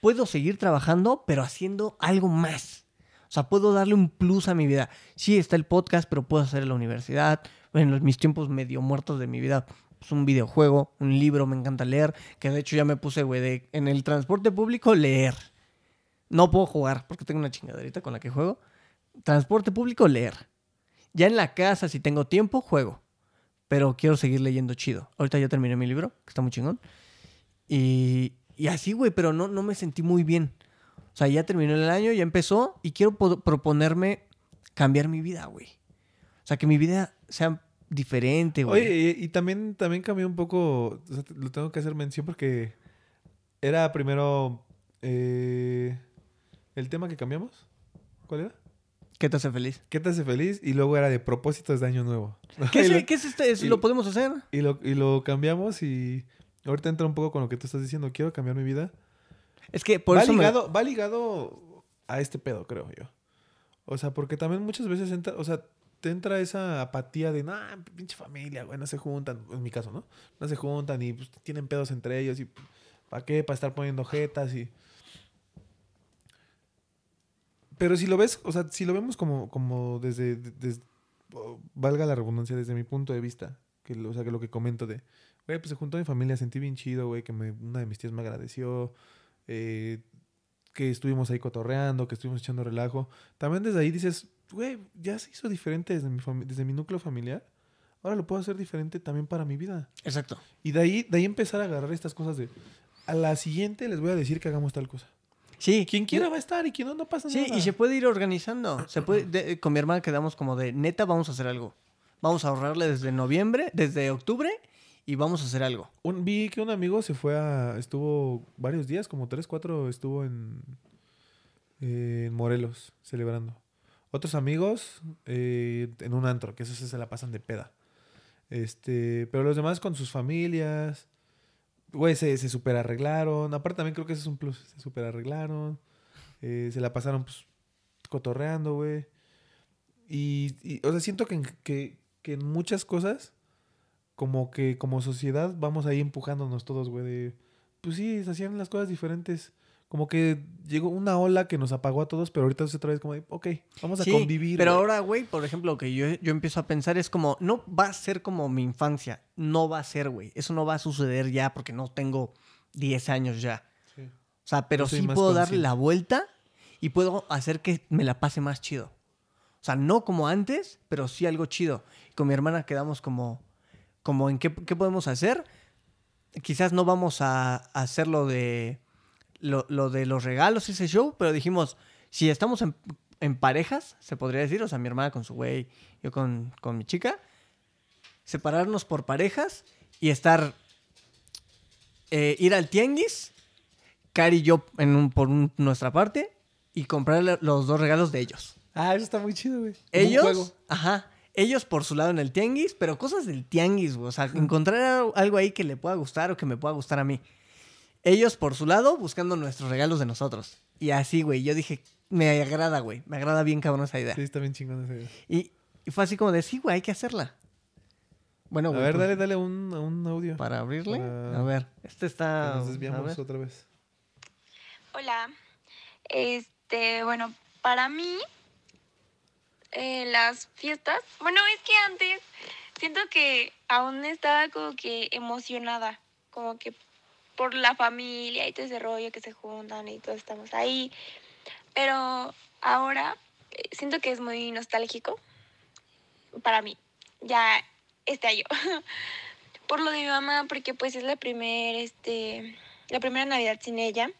Puedo seguir trabajando, pero haciendo algo más. O sea, puedo darle un plus a mi vida. Sí, está el podcast, pero puedo hacer en la universidad. En mis tiempos medio muertos de mi vida, pues un videojuego, un libro, me encanta leer. Que de hecho ya me puse, güey, en el transporte público, leer. No puedo jugar porque tengo una chingaderita con la que juego. Transporte público, leer. Ya en la casa, si tengo tiempo, juego. Pero quiero seguir leyendo chido. Ahorita ya terminé mi libro, que está muy chingón. Y, y así, güey, pero no, no me sentí muy bien. O sea, ya terminó el año, ya empezó y quiero po- proponerme cambiar mi vida, güey. O sea, que mi vida sea diferente, güey. Oye, y, también, también cambió un poco, lo tengo que hacer mención porque era primero eh, el tema que cambiamos. ¿Cuál era? ¿Qué te hace feliz? ¿Qué te hace feliz? Y luego era de propósitos de año nuevo. ¿Qué es, lo, qué es este? ¿Eso y- ¿Lo podemos hacer? y lo- y lo cambiamos y ahorita entra un poco con lo que tú estás diciendo. Quiero cambiar mi vida. Es que por va, eso me- ligado, va ligado a este pedo, creo yo. O sea, porque también muchas veces entra, o sea, te entra esa apatía de, nah, pinche familia, güey, no se juntan. En mi caso, ¿no? No se juntan y pues, tienen pedos entre ellos y ¿para qué? Para estar poniendo jetas y... Pero si lo ves, o sea, si lo vemos como, como desde, de- des- o- valga la redundancia, desde mi punto de vista, que, lo- o sea, que lo que comento de, güey, pues se juntó mi familia, sentí bien chido, güey, que me, una de mis tías me agradeció, eh, que estuvimos ahí cotorreando, que estuvimos echando relajo. También desde ahí dices, güey, ya se hizo diferente desde mi, desde mi núcleo familiar. Ahora lo puedo hacer diferente también para mi vida. Exacto. Y de ahí, de ahí empezar a agarrar estas cosas de, a la siguiente les voy a decir que hagamos tal cosa. Sí. Quien quiera va a estar y quien no, no pasa Sí, nada. y se puede ir organizando. Se puede, de- con mi hermana quedamos como de, neta, vamos a hacer algo. Vamos a ahorrarle desde noviembre, desde octubre, y vamos a hacer algo. Un- vi que un amigo se fue a. Estuvo varios días, como tres, cuatro, estuvo en. eh, en Morelos, celebrando. Otros amigos eh, en un antro, que esos se la pasan de peda. Este. Pero los demás con sus familias. Güey, se, se super arreglaron. Aparte, también creo que ese es un plus. Se super arreglaron. eh, se la pasaron, pues, cotorreando, güey. Y, y, o sea, siento que, que, que en muchas cosas como que como sociedad vamos ahí empujándonos todos, güey, pues sí, se hacían las cosas diferentes. Como que llegó una ola que nos apagó a todos, pero ahorita es otra vez como de, ok, vamos a Sí, convivir. Pero güey". ahora, güey, por ejemplo, lo que yo, yo empiezo a pensar es como, no va a ser como mi infancia. No va a ser, güey. Eso no va a suceder ya porque no tengo 10 años ya. Sí. O sea, pero sí puedo darle la vuelta y puedo hacer que me la pase más chido. O sea, no como antes, pero sí algo chido. Con mi hermana quedamos como, como en qué, qué podemos hacer. Quizás no vamos a, a hacer lo de, lo, lo de los regalos, ese show, pero dijimos, si estamos en, en parejas, se podría decir, o sea, mi hermana con su güey, yo con, con mi chica, separarnos por parejas y estar, eh, ir al tianguis, Cari y yo en un- por un- nuestra parte, y comprarle los dos regalos de ellos. Ah, eso está muy chido, güey. Ellos, ajá, ellos por su lado en el tianguis, pero cosas del tianguis, güey. O sea, encontrar al- algo ahí que le pueda gustar o que me pueda gustar a mí. Ellos por su lado buscando nuestros regalos de nosotros. Y así, güey, yo dije, me agrada, güey. Me agrada bien cabrón esa idea. Sí, está bien chingón ese. Y, y fue así como de, sí, güey, hay que hacerla. Bueno, A güey. ver, pues, dale, dale un, un audio. Para abrirle. para- A ver, este está... nos a desviamos otra vez. Hola. Este, bueno, para mí, eh, las fiestas, bueno, es que antes siento que aún estaba como que emocionada, como que por la familia y todo ese rollo que se juntan y todos estamos ahí. Pero ahora eh, siento que es muy nostálgico para mí, ya este año. por lo de mi mamá, porque pues es la primer, este, la primera Navidad sin ella.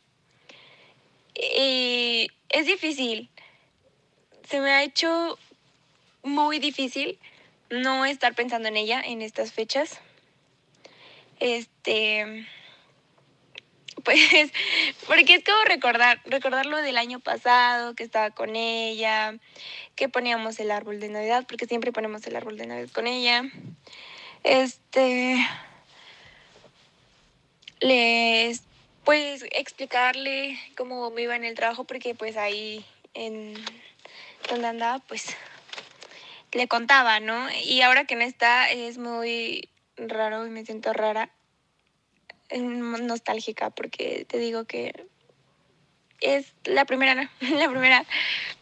Y es difícil. Se me ha hecho muy difícil no estar pensando en ella en estas fechas. Este. Pues, porque es como recordar, recordar lo del año pasado, que estaba con ella, que poníamos el árbol de Navidad, porque siempre ponemos el árbol de Navidad con ella. Este. Les pues explicarle cómo me iba en el trabajo porque pues ahí en donde andaba pues le contaba, ¿no? Y ahora que no está es muy raro y me siento rara, nostálgica porque te digo que es la primera, la primera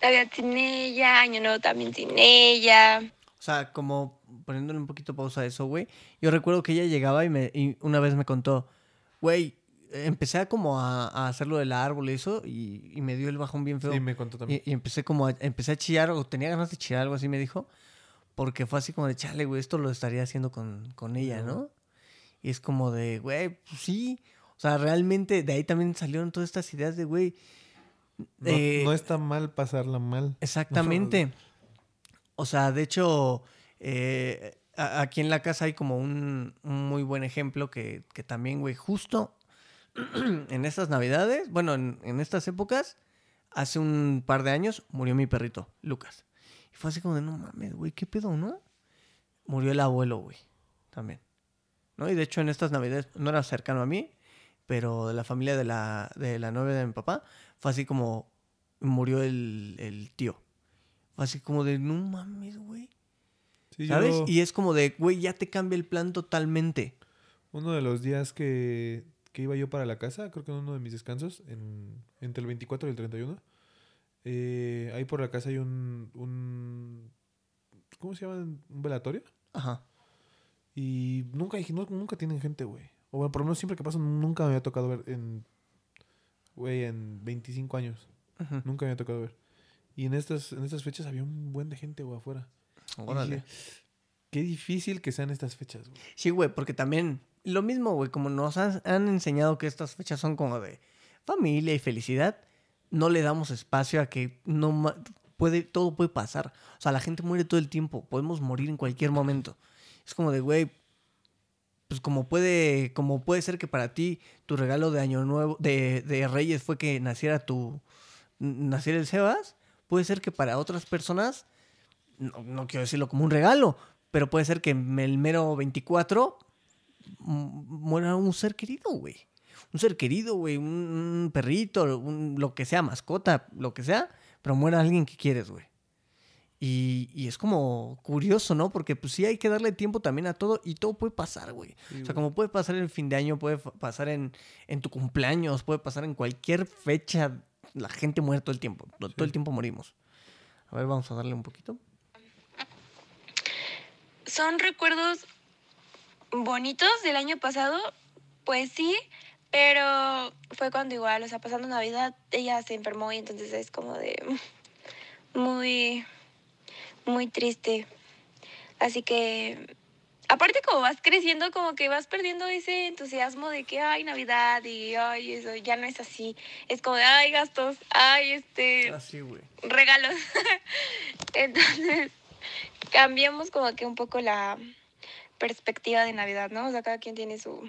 Navidad sin ella, Año Nuevo también sin ella. O sea, como poniéndole un poquito pausa a eso, güey. Yo recuerdo que ella llegaba y, me, y una vez me contó, güey, empecé a como a, a hacer lo del árbol y eso, y, y me dio el bajón bien feo. Sí, me contó también. y, y empecé como a, empecé a chillar, o tenía ganas de chillar, algo así me dijo. Porque fue así como de, chale, güey, esto lo estaría haciendo con, con ella, ¿no? Y es como de, güey, pues sí. O sea, realmente de ahí también salieron todas estas ideas de, güey. No, eh, no está mal pasarla mal. Exactamente. O sea, de hecho, eh, a- aquí en la casa hay como un, un muy buen ejemplo que, que también, güey, justo en estas navidades, bueno, en, en estas épocas, hace un par de años murió mi perrito, Lucas. Y fue así como de, no mames, güey, ¿qué pedo, no? Murió el abuelo, güey, también. ¿No? Y de hecho en estas navidades, no era cercano a mí, pero de la familia de la, de la novia de mi papá, fue así como murió el, el tío. Fue así como de, no mames, güey. Sí, ¿Sabes? yo- Y es como de, güey, ya te cambia el plan totalmente. Uno de los días que, que iba yo para la casa, creo que en uno de mis descansos, en, entre el 24 y el 31, eh, ahí por la casa hay un, un... ¿Cómo se llama? Un velatorio. Ajá. Y nunca, no- nunca tienen gente, güey. O bueno, por lo menos siempre que paso, nunca me había tocado ver en... Güey, en 25 años. Nunca me había tocado ver. Y en estas, en estas fechas había un buen de gente, güey, afuera. Órale. dije, Qué difícil que sean estas fechas, güey. Sí, güey, porque también lo mismo, güey, como nos han, han enseñado que estas fechas son como de familia y felicidad, no le damos espacio a que no puede todo puede pasar. O sea, la gente muere todo el tiempo, podemos morir en cualquier momento. Es como de, güey, pues como puede como puede ser que para ti tu regalo de año nuevo de, de Reyes fue que naciera tu naciera el Sebas, puede ser que para otras personas no, no quiero decirlo como un regalo, pero puede ser que el mero 24 mu- muera un ser querido, güey. Un ser querido, güey, un, un perrito, un- lo que sea, mascota, lo que sea, pero muera alguien que quieres, güey. Y, y es como curioso, ¿no? Porque pues sí hay que darle tiempo también a todo y todo puede pasar, güey. o sea, como puede pasar en el fin de año, puede pasar en, en tu cumpleaños, puede pasar en cualquier fecha. La gente muere todo el tiempo. to- Todo el tiempo morimos. A ver, vamos a darle un poquito. ¿Son recuerdos bonitos del año pasado? Pues sí, pero fue cuando igual, o sea, pasando Navidad, ella se enfermó y entonces es como de muy, muy triste. Así que, aparte como vas creciendo, como que vas perdiendo ese entusiasmo de que, ay, Navidad y, ay, eso ya no es así. Es como de, ay, gastos, ay, este Así, güey. regalos. Entonces, cambiamos como que un poco la perspectiva de Navidad, ¿no? O sea, cada quien tiene su,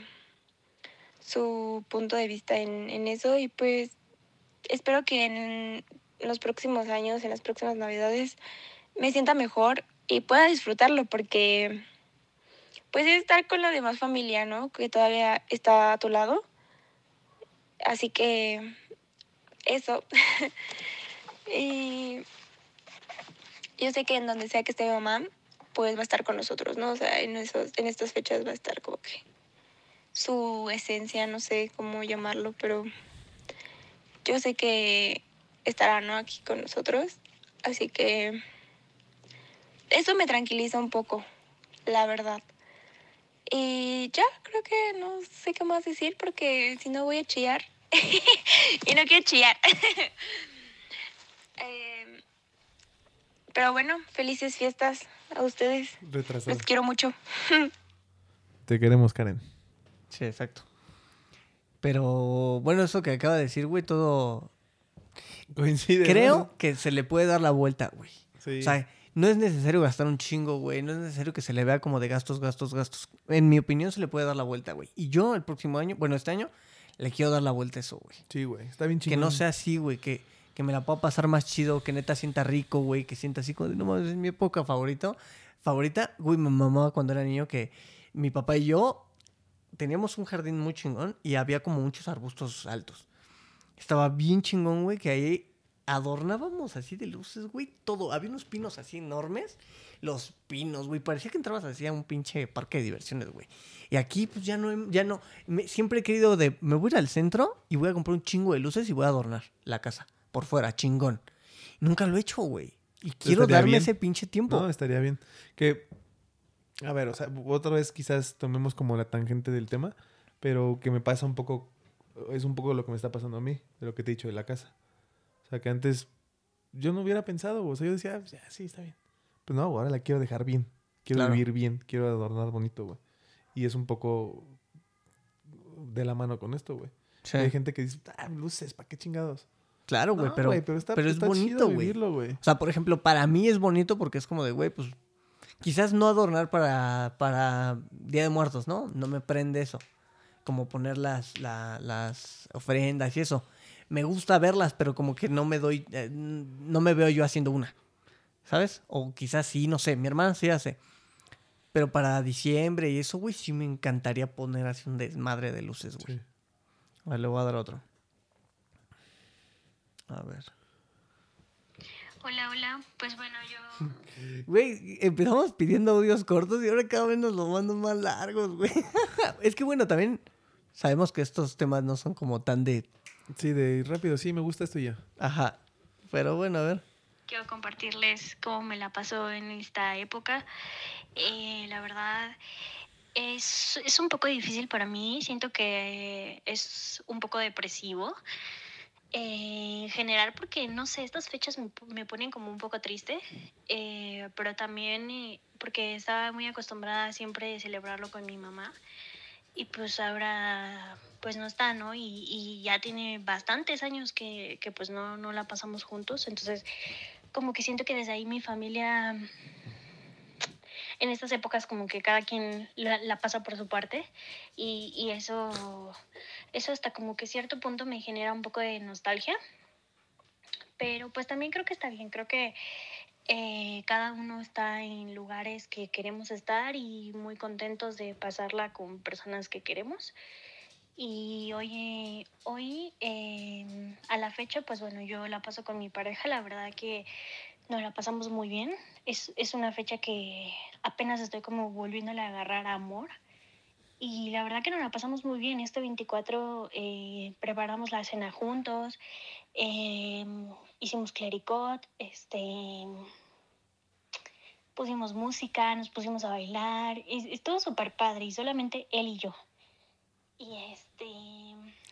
su punto de vista en, en eso y pues espero que en los próximos años, en las próximas Navidades, me sienta mejor y pueda disfrutarlo porque pues es estar con la demás familia, ¿no? Que todavía está a tu lado. Así que eso. y yo sé que en donde sea que esté mi mamá, pues va a estar con nosotros, ¿no? O sea, en, esos, en estas fechas va a estar como que su esencia, no sé cómo llamarlo, pero yo sé que estará, ¿no? Aquí con nosotros. Así que eso me tranquiliza un poco, la verdad. Y ya, creo que no sé qué más decir porque si no voy a chillar. y no quiero chillar. Em, pero bueno, felices fiestas a ustedes. Retrasado. Los quiero mucho. Te queremos, Karen. Sí, exacto. Pero bueno, eso que acaba de decir, güey, todo. Coincide. Creo que se le puede dar la vuelta, güey. Sí. O sea, no es necesario gastar un chingo, güey. No es necesario que se le vea como de gastos, gastos, gastos. En mi opinión, se le puede dar la vuelta, güey. Y yo el próximo año, bueno, este año, le quiero dar la vuelta a eso, güey. sí, güey. Está bien Que chingón. no sea así, güey. Que, que me la pueda pasar más chido, que neta sienta rico, güey. Que sienta así como, de, no mames, es mi época favorito. Favorita, güey, mi mamá cuando era niño que mi papá y yo teníamos un jardín muy chingón y había como muchos arbustos altos. Estaba bien chingón, güey, que ahí adornábamos así de luces, güey, todo. Había unos pinos así enormes. Los pinos, güey, parecía que entrabas así a un pinche parque de diversiones, güey. Y aquí, pues ya no, ya no. me- siempre he querido de. Me voy a ir al centro y voy a comprar un chingo de luces y voy a adornar la casa por fuera, chingón. Nunca lo he hecho, güey. Y quiero darme bien. ese pinche tiempo. No, estaría bien. Que, a ver, o sea, otra vez quizás tomemos como la tangente del tema, pero que me pasa un poco, es un poco lo que me está pasando a mí, de lo que te he dicho de la casa. O sea, que antes yo no hubiera pensado, o sea, yo decía, "Ah, pues, sí, está bien. Pues no, ahora la quiero dejar bien. Quiero Claro. vivir bien, quiero adornar bonito, güey. Y es un poco de la mano con esto, güey. Sí. Hay gente que dice, ah, luces, ¿para qué chingados? Claro, güey, No, pero, pero, está, pero es está chido bonito, güey. O sea, por ejemplo, para mí es bonito porque es como de, güey, pues quizás no adornar para, para Día de Muertos, ¿no? No me prende eso. Como poner las, la- las ofrendas y eso. Me gusta verlas, pero como que no me doy, eh, no me veo yo haciendo una. ¿Sabes? O quizás sí, no sé, mi hermana sí hace. Pero para diciembre y eso, güey, sí me encantaría poner así un desmadre de luces, güey. Sí. A ver, le voy a dar otro. A ver. Hola, hola. Pues bueno, yo Güey, empezamos pidiendo audios cortos y ahora cada vez nos los mandan más largos, güey. es que bueno, también sabemos que estos temas no son como tan de... Sí, de rápido, sí, me gusta esto y ya. Ajá. Pero bueno, a ver. quiero compartirles cómo me la paso en esta época. Eh, la verdad es, es un poco difícil para mí, siento que es un poco depresivo. Eh, en general porque, no sé, estas fechas me, me ponen como un poco triste, eh, pero también eh, porque estaba muy acostumbrada siempre a celebrarlo con mi mamá y pues ahora pues no está, ¿no? Y, y ya tiene bastantes años que, que pues no, no la pasamos juntos, entonces como que siento que desde ahí mi familia en estas épocas como que cada quien la, pasa por su parte. Y, y eso eso hasta como que cierto punto me genera un poco de nostalgia. Pero pues también creo que está bien. Creo que eh, cada uno está en lugares que queremos estar y muy contentos de pasarla con personas que queremos y hoy, hoy eh, a la fecha, pues bueno, yo la paso con mi pareja, la verdad que nos la pasamos muy bien. Es, es una fecha que apenas estoy como volviéndole a agarrar amor. Y la verdad que nos la pasamos muy bien. Este 24 eh, preparamos la cena juntos, eh, hicimos clericot, este, pusimos música, nos pusimos a bailar. Es- Estuvo súper padre y solamente él y yo. Y este...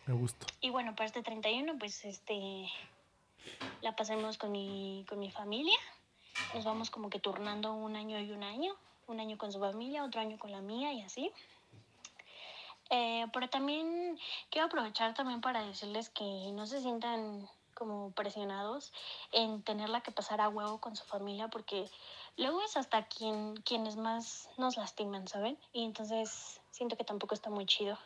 Me gusta. Y bueno, para este 31, pues este la pasemos con mi, con mi familia. Nos vamos como que turnando un año y un año. Un año con su familia, otro año con la mía y así. Eh, pero también quiero aprovechar también para decirles que no se sientan como presionados en tenerla que pasar a huevo con su familia porque luego es hasta quien, quienes más nos lastiman, ¿saben? Y entonces siento que tampoco está muy chido.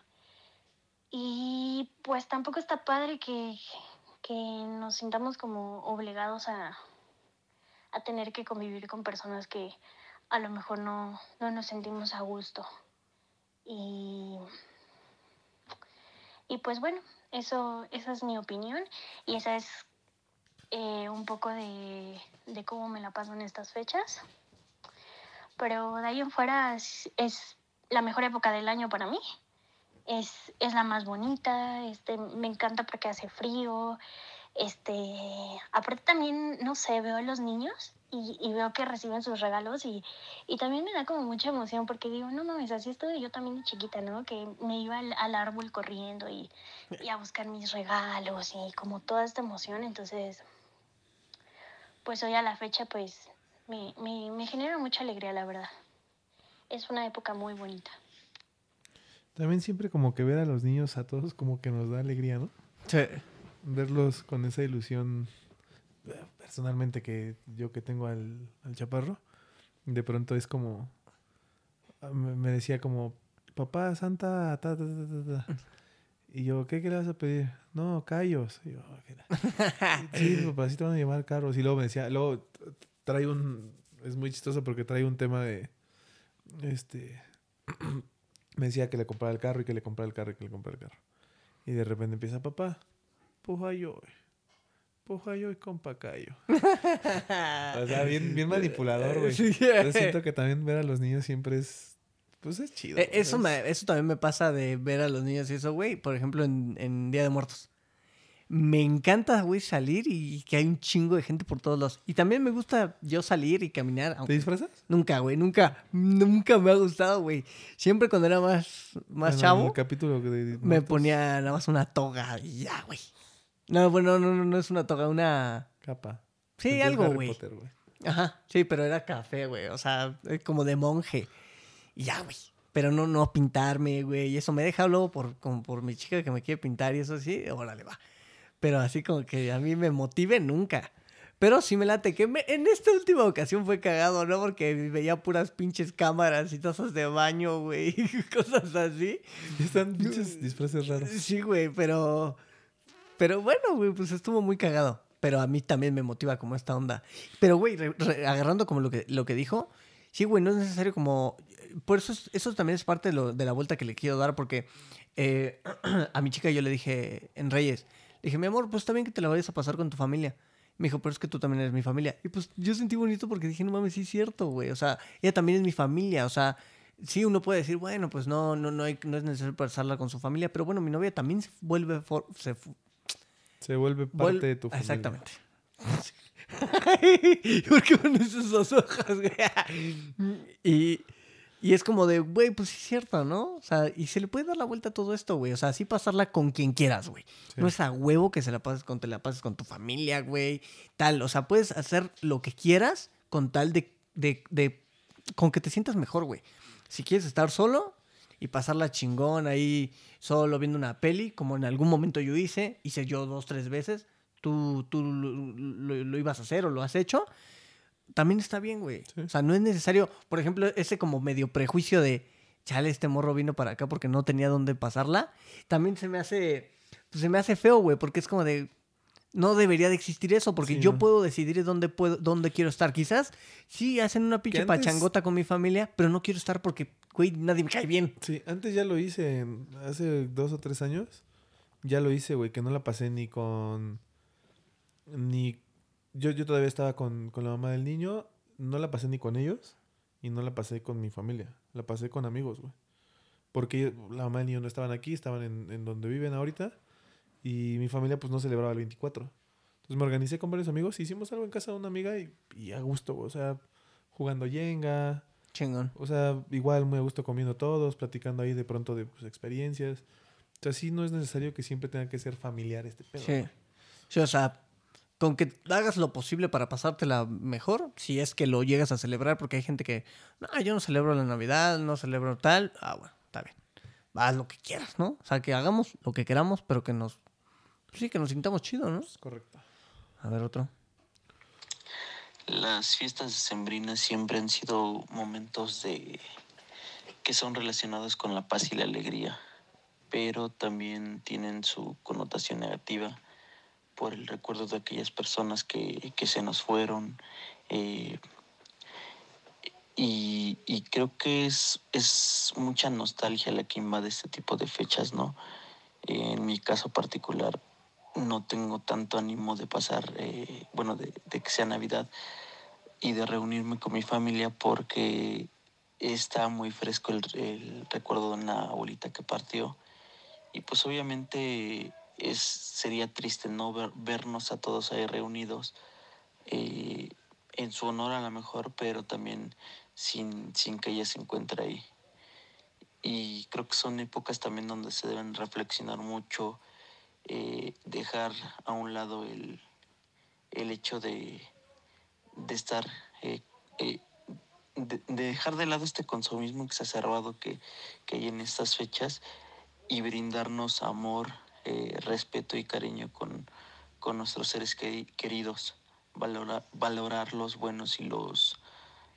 Y pues tampoco está padre que, que nos sintamos como obligados a, a tener que convivir con personas que a lo mejor no, no nos sentimos a gusto. Y, y pues bueno, eso, esa es mi opinión y esa es eh, un poco de, de cómo me la paso en estas fechas. Pero de ahí en fuera es, es la mejor época del año para mí es, es la más bonita, este, me encanta porque hace frío, este, aparte también, no sé, veo a los niños y, y veo que reciben sus regalos y, y también me da como mucha emoción porque digo, no mames, así estuve yo también de chiquita, ¿no? Que me iba al, al árbol corriendo y, y a buscar mis regalos y como toda esta emoción, entonces, pues hoy a la fecha, pues, me, me, me genera mucha alegría, la verdad. Es una época muy bonita. También siempre como que ver a los niños a todos como que nos da alegría, ¿no? Sí. Verlos con esa ilusión. eh, Personalmente que yo que tengo al, al chaparro, de pronto es como... ah, Me decía como, papá, Santa, ta, ta, ta, ta, ta". Y yo, ¿qué, qué le vas a pedir? No, callos. Y yo, "¿Qué la-?". sí, papá, sí te van a llevar carros. Y luego me decía, luego trae un... Es muy chistoso porque trae un tema de... Este... me decía que le comprara el carro y que le comprara el carro y que le comprara el carro. Y de repente empieza, papá, puja yo, puja yo y compa callo. O sea, bien, bien manipulador, güey. Sí. Yo siento que también ver a los niños siempre es, pues es chido. Eh, Eso, me- eso también me pasa de ver a los niños y eso, güey. Por ejemplo, en, en Día de Muertos. Me encanta, güey, salir y que hay un chingo de gente por todos lados. Y también me gusta yo salir y caminar. ¿Te disfrazas? Nunca, güey, nunca. Nunca me ha gustado, güey. Siempre cuando era más, más En el chavo, capítulo de me ponía nada más una toga y ya, güey. No, bueno, no, no, no es una toga, una... Capa. Sí, Entonces, algo, güey. Ajá, sí, pero era café, güey. O sea, eh, como de monje. Y ya, güey. Pero no, no pintarme, güey. Y eso me deja luego por, como por mi chica que me quiere pintar y eso sí, órale, va. Pero así como que a mí me motive nunca. Pero sí me late que me- en esta última ocasión fue cagado, ¿no? Porque veía puras pinches cámaras y tazas de baño, güey, y cosas así. Están pinches disfraces raros. Sí, güey, pero. Pero bueno, güey, pues estuvo muy cagado. Pero a mí también me motiva como esta onda. Pero, güey, agarrando como lo que, lo que dijo, sí, güey, no es necesario como. Por eso, es- eso también es parte de, la vuelta que le quiero dar, porque eh, a mi chica yo le dije en Reyes, le dije, mi amor, pues está bien que te la vayas a pasar con tu familia. Me dijo, pero es que tú también eres mi familia. Y pues yo sentí bonito porque dije, no mames, sí es cierto, güey. O sea, ella también es mi familia. O sea, sí, uno puede decir, bueno, pues no, no, no, hay, no es necesario pasarla con su familia. Pero bueno, mi novia también se vuelve, for- Se vuelve parte vuel- de tu familia. Exactamente. ¿Por qué pones esos ojos, güey? y, y es como de, güey, pues sí es cierto, ¿no? O sea, y se le puede dar la vuelta a todo esto, güey. O sea, así pasarla con quien quieras, güey. Sí. No es a huevo que se la pases con, te la pases con tu familia, güey. Tal. O sea, puedes hacer lo que quieras con tal de, de, de con que te sientas mejor, güey. Si quieres estar solo y pasarla chingón ahí solo viendo una peli, como en algún momento yo hice, hice yo dos, tres veces, tú, tú lo, lo- lo ibas a hacer o lo has hecho, también está bien, güey. Sí. O sea, no es necesario, por ejemplo, ese como medio prejuicio de, chale, este morro vino para acá porque no tenía dónde pasarla, también se me hace, pues se me hace feo, güey, porque es como de, no debería de existir eso, porque Sí, yo no. puedo decidir dónde puedo, dónde quiero estar. Quizás sí hacen una pinche antes- pachangota con mi familia, pero no quiero estar porque, güey, nadie me cae bien. Sí, antes ya lo hice, hace dos o tres años. Ya lo hice, güey, que no la pasé ni con. Ni. Yo, yo todavía estaba con, con la mamá del niño. No la pasé ni con ellos. Y no la pasé con mi familia. La pasé con amigos, güey. Porque la mamá del niño no estaban aquí, estaban en, en donde viven ahorita. Y mi familia, pues no celebraba el 24. Entonces me organicé con varios amigos. Hicimos algo en casa de una amiga y, y a gusto. O sea, jugando Jenga. Chingón. O sea, igual muy a gusto comiendo todos, platicando ahí de pronto de pues, experiencias. O sea, sí no es necesario que siempre tenga que ser familiar este pedo. Sí. Sí, o sea, con que hagas lo posible para pasártela mejor, si es que lo llegas a celebrar, porque hay gente que, no, yo no celebro la Navidad, no celebro tal, ah, bueno, está bien. Haz lo que quieras, ¿no? O sea, que hagamos lo que queramos, pero que nos, sí, que nos sintamos chido, ¿no? Es correcto. A ver, otro. Las fiestas decembrinas siempre han sido momentos de que son relacionados con la paz y la alegría, pero también tienen su connotación negativa por el recuerdo de aquellas personas que, que se nos fueron. eh, y, y creo que es, es mucha nostalgia la que invade este tipo de fechas, ¿no? En mi caso particular, no tengo tanto ánimo de pasar, eh, bueno, de, de que sea Navidad y de reunirme con mi familia porque está muy fresco el, recuerdo de una abuelita que partió. Y pues obviamente es, sería triste no ver- vernos a todos ahí reunidos eh, en su honor a lo mejor, pero también sin, sin que ella se encuentre ahí. Y creo que son épocas también donde se deben reflexionar mucho, eh, dejar a un lado el, el hecho de, de estar, eh, eh, de, de dejar de lado este consumismo exacerbado que, que hay en estas fechas y brindarnos amor, respeto y cariño con, con nuestros seres queri- queridos, valorar, valorar los buenos y los,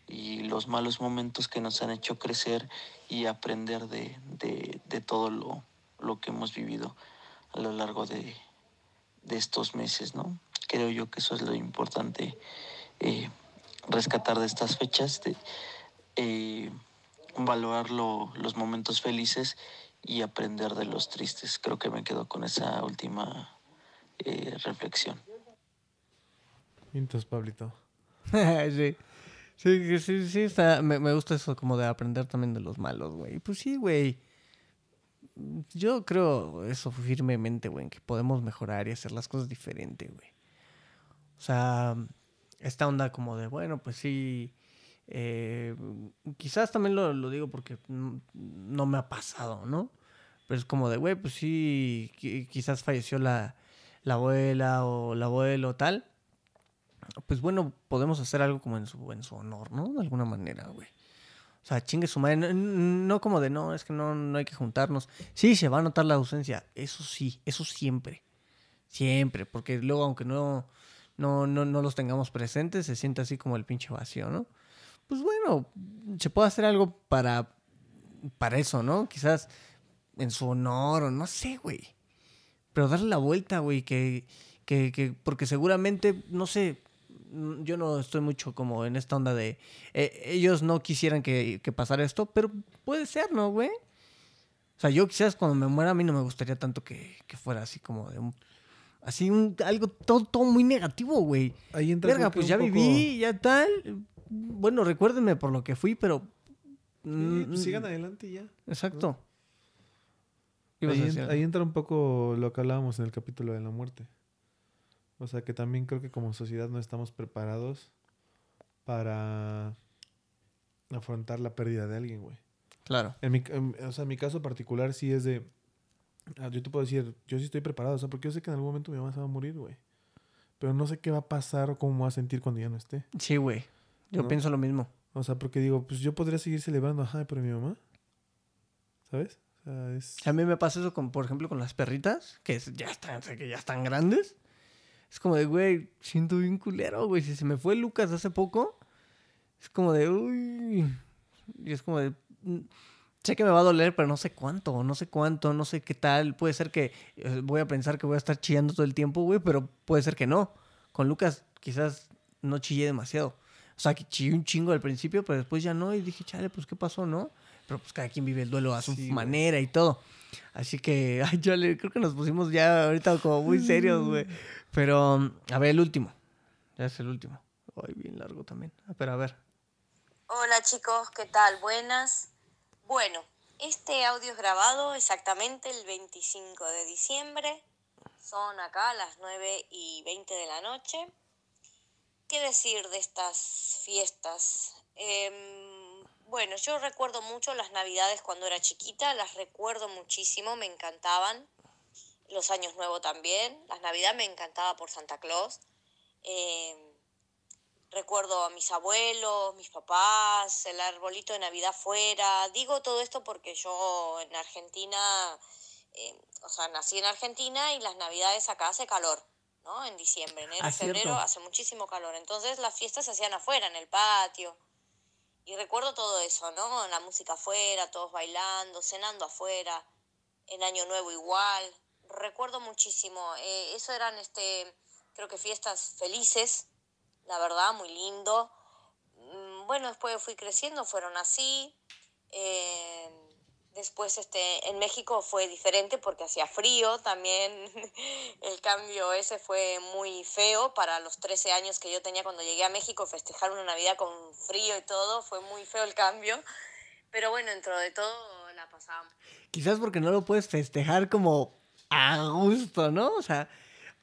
y los malos momentos que nos han hecho crecer y aprender de, de, de todo lo, lo que hemos vivido a lo largo de, de estos meses, ¿no? Creo yo que eso es lo importante, eh, rescatar de estas fechas, de, eh, valorar lo- los momentos felices y aprender de los tristes. Creo que me quedo con esa última eh, reflexión. Entonces, Pablito. sí. Sí, sí, sí, está, me, me gusta eso como de aprender también de los malos, güey. Pues sí, güey. Yo creo eso firmemente, güey, que podemos mejorar y hacer las cosas diferente, güey. O sea, esta onda como de, bueno, pues sí, eh, quizás también lo, lo digo porque no me ha pasado, ¿no? Pero es como de, güey, pues sí, qui- quizás falleció la, la abuela o el abuelo tal pues bueno, podemos hacer algo como en su, en su honor, ¿no? De alguna manera, güey. O sea, chingue su madre. No, como de, no, es que no, no hay que juntarnos. Sí, se va a notar la ausencia. Eso sí, eso siempre. Siempre. Porque luego, aunque no, no, no, no los tengamos presentes, se siente así como el pinche vacío, ¿no? Pues bueno, se puede hacer algo para, para eso, ¿no? Quizás en su honor o no sé, güey. Pero darle la vuelta, güey, que, que, que, porque seguramente, no sé, yo no estoy mucho como en esta onda de, eh, ellos no quisieran que, que pasara esto, pero puede ser, ¿no, güey? O sea, yo quizás cuando me muera a mí no me gustaría tanto que, que fuera así como de un... Así un, algo todo, todo muy negativo, güey. Ahí entra Verga, pues ya poco- viví, ya tal. Bueno, recuérdenme por lo que fui, pero... Sí, mm, pues sigan adelante y ya. Exacto. A Ahí, en- ahí entra un poco lo que hablábamos en el capítulo de la muerte. O sea que también creo que como sociedad no estamos preparados para afrontar la pérdida de alguien, güey. Claro. En mi, en- o sea, en mi caso particular sí es de... ah, Yo te puedo decir, yo sí estoy preparado, o sea, porque yo sé que en algún momento mi mamá se va a morir, güey. Pero no sé qué va a pasar o cómo me va a sentir cuando ya no esté. Sí, güey. Yo ¿No? pienso lo mismo. O sea, porque digo, pues yo podría seguir celebrando, ajá, pero mi mamá, ¿sabes? O sea, es... A mí me pasa eso, con, por ejemplo, con las perritas, que es- ya están, o sea, que ya están grandes. Es como de, güey, siento bien culero, güey. Si se me fue Lucas hace poco, es como de, uy. Y es como de, mm, sé que me va a doler, pero no sé cuánto, no sé cuánto, no sé qué tal. Puede ser que eh, voy a pensar que voy a estar chillando todo el tiempo, güey, pero puede ser que no. Con Lucas quizás no chillé demasiado. O sea, que chillé un chingo al principio, pero después ya no. Y dije, chale, pues, ¿qué pasó, no? Pero pues cada quien vive el duelo a su Sí, manera y todo. Así que, ay, chale, creo que nos pusimos ya ahorita como muy serios, güey. Pero, a ver, el último. Ya es el último. Ay, bien largo también. Ah, Pero a ver. Hola chicos, ¿qué tal? Buenas. Bueno, este audio es grabado exactamente el 25 de diciembre. Son acá las 9 y 20 de la noche. ¿Qué decir de estas fiestas? Em, bueno, yo recuerdo mucho las navidades cuando era chiquita, las recuerdo muchísimo, me encantaban. Los años nuevos también. Las navidades me encantaba por Santa Claus. Em, Recuerdo a mis abuelos, mis papás, el arbolito de Navidad fuera. Digo todo esto porque yo en Argentina, eh, o sea, nací en Argentina y las Navidades acá hace calor, ¿no? En diciembre, enero, Ah, cierto. febrero hace muchísimo calor. Entonces las fiestas se hacían afuera, en el patio. Y recuerdo todo eso, ¿no? La música afuera, todos bailando, cenando afuera, en Año Nuevo igual. Recuerdo muchísimo. Eh, eso eran, este, creo que fiestas felices, la verdad, muy lindo. Mm, Bueno, después fui creciendo, fueron así. Eh, después este, en México fue diferente porque hacía frío también. El cambio ese fue muy feo para los 13 años que yo tenía cuando llegué a México, festejar una Navidad con frío y todo, fue muy feo el cambio. Pero bueno, dentro de todo la pasamos. Quizás porque no lo puedes festejar como a gusto, ¿no? O sea,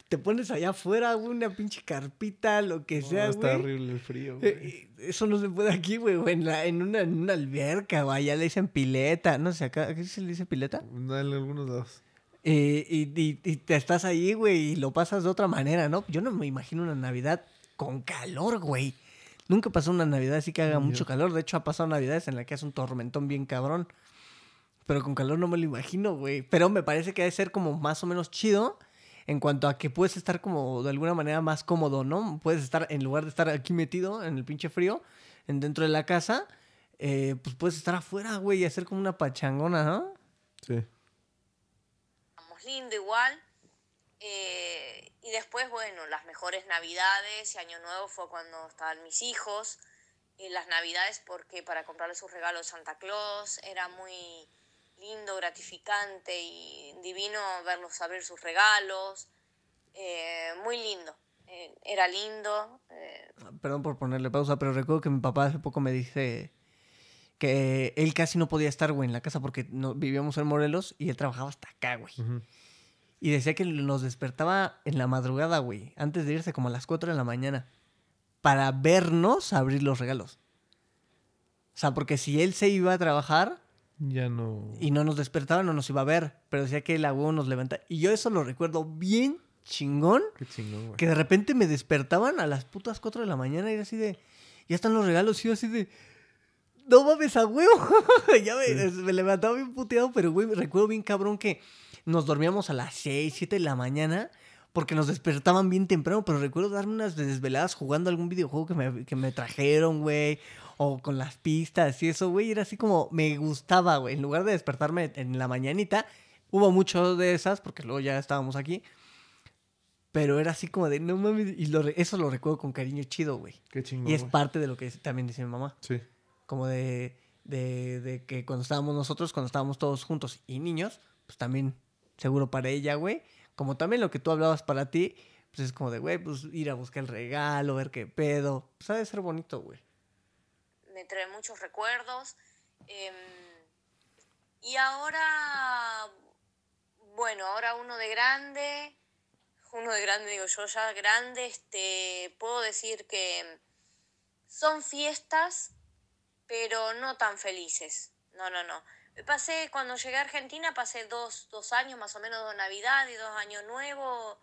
te pones allá afuera, güey, una pinche carpita, lo que No, sea, está güey. horrible el frío, güey. Eh, eh, Eso no se puede aquí, güey, en, la- en, una, en una alberca, güey, allá le dicen pileta, no sé, acá, ¿qué se le dice pileta? No, en algunos lados. Eh, y, y- y te estás ahí, güey, y lo pasas de otra manera, ¿no? Yo no me imagino una Navidad con calor, güey. Nunca pasó una Navidad así que haga mucho calor. De hecho, ha pasado Navidades en las que hace un tormentón bien cabrón. Pero con calor no me lo imagino, güey. Pero me parece que debe ser como más o menos chido en cuanto a que puedes estar como de alguna manera más cómodo, ¿no? Puedes estar, en lugar de estar aquí metido en el pinche frío, en dentro de la casa, eh, pues puedes estar afuera, güey, y hacer como una pachangona, ¿no? Sí. Vamos lindo igual. Eh, y después, bueno, las mejores navidades y Año Nuevo fue cuando estaban mis hijos. Y las navidades porque para comprarle sus regalos a Santa Claus era muy lindo, gratificante y divino verlos abrir sus regalos. Eh, muy lindo. Eh, era lindo. eh, Perdón por ponerle pausa, pero recuerdo que mi papá hace poco me dice que él casi no podía estar, güey, en la casa porque no, vivíamos en Morelos y él trabajaba hasta acá, güey. Y decía que nos despertaba en la madrugada, güey, antes de irse como a las 4 de la mañana, para vernos abrir los regalos. O sea, porque si él se iba a trabajar Ya no. y no nos despertaba, no nos iba a ver, pero decía que el huevo nos levantaba. Y yo eso lo recuerdo bien chingón, Qué chingón, güey. que de repente me despertaban a las putas 4 de la mañana y era así de, ya están los regalos, y yo así de, no mames a huevo. ya me, me levantaba bien puteado, pero güey, recuerdo bien cabrón que nos dormíamos a las 6, 7 de la mañana porque nos despertaban bien temprano, pero recuerdo darme unas desveladas jugando algún videojuego que me, que me trajeron, güey, o con las pistas y eso, güey, era así como me gustaba, güey, en lugar de despertarme en la mañanita, hubo mucho de esas, porque luego ya estábamos aquí, pero era así como de, no mames, y lo eso lo recuerdo con cariño chido, güey. Qué chingón. Y es parte de lo que también dice mi mamá Sí. como de, de, de que cuando estábamos nosotros, cuando estábamos todos juntos y niños, pues también seguro para ella, güey. Como también lo que tú hablabas para ti, pues es como de, güey, pues ir a buscar el regalo, ver qué pedo. Pues ha de ser bonito, güey. me trae muchos recuerdos. em, y ahora, bueno, ahora uno de grande, uno de grande, digo yo ya grande, este, puedo decir que son fiestas, pero no tan felices. No, no, no. Pasé, cuando llegué a Argentina, pasé dos, dos años más o menos de Navidad y dos años nuevos,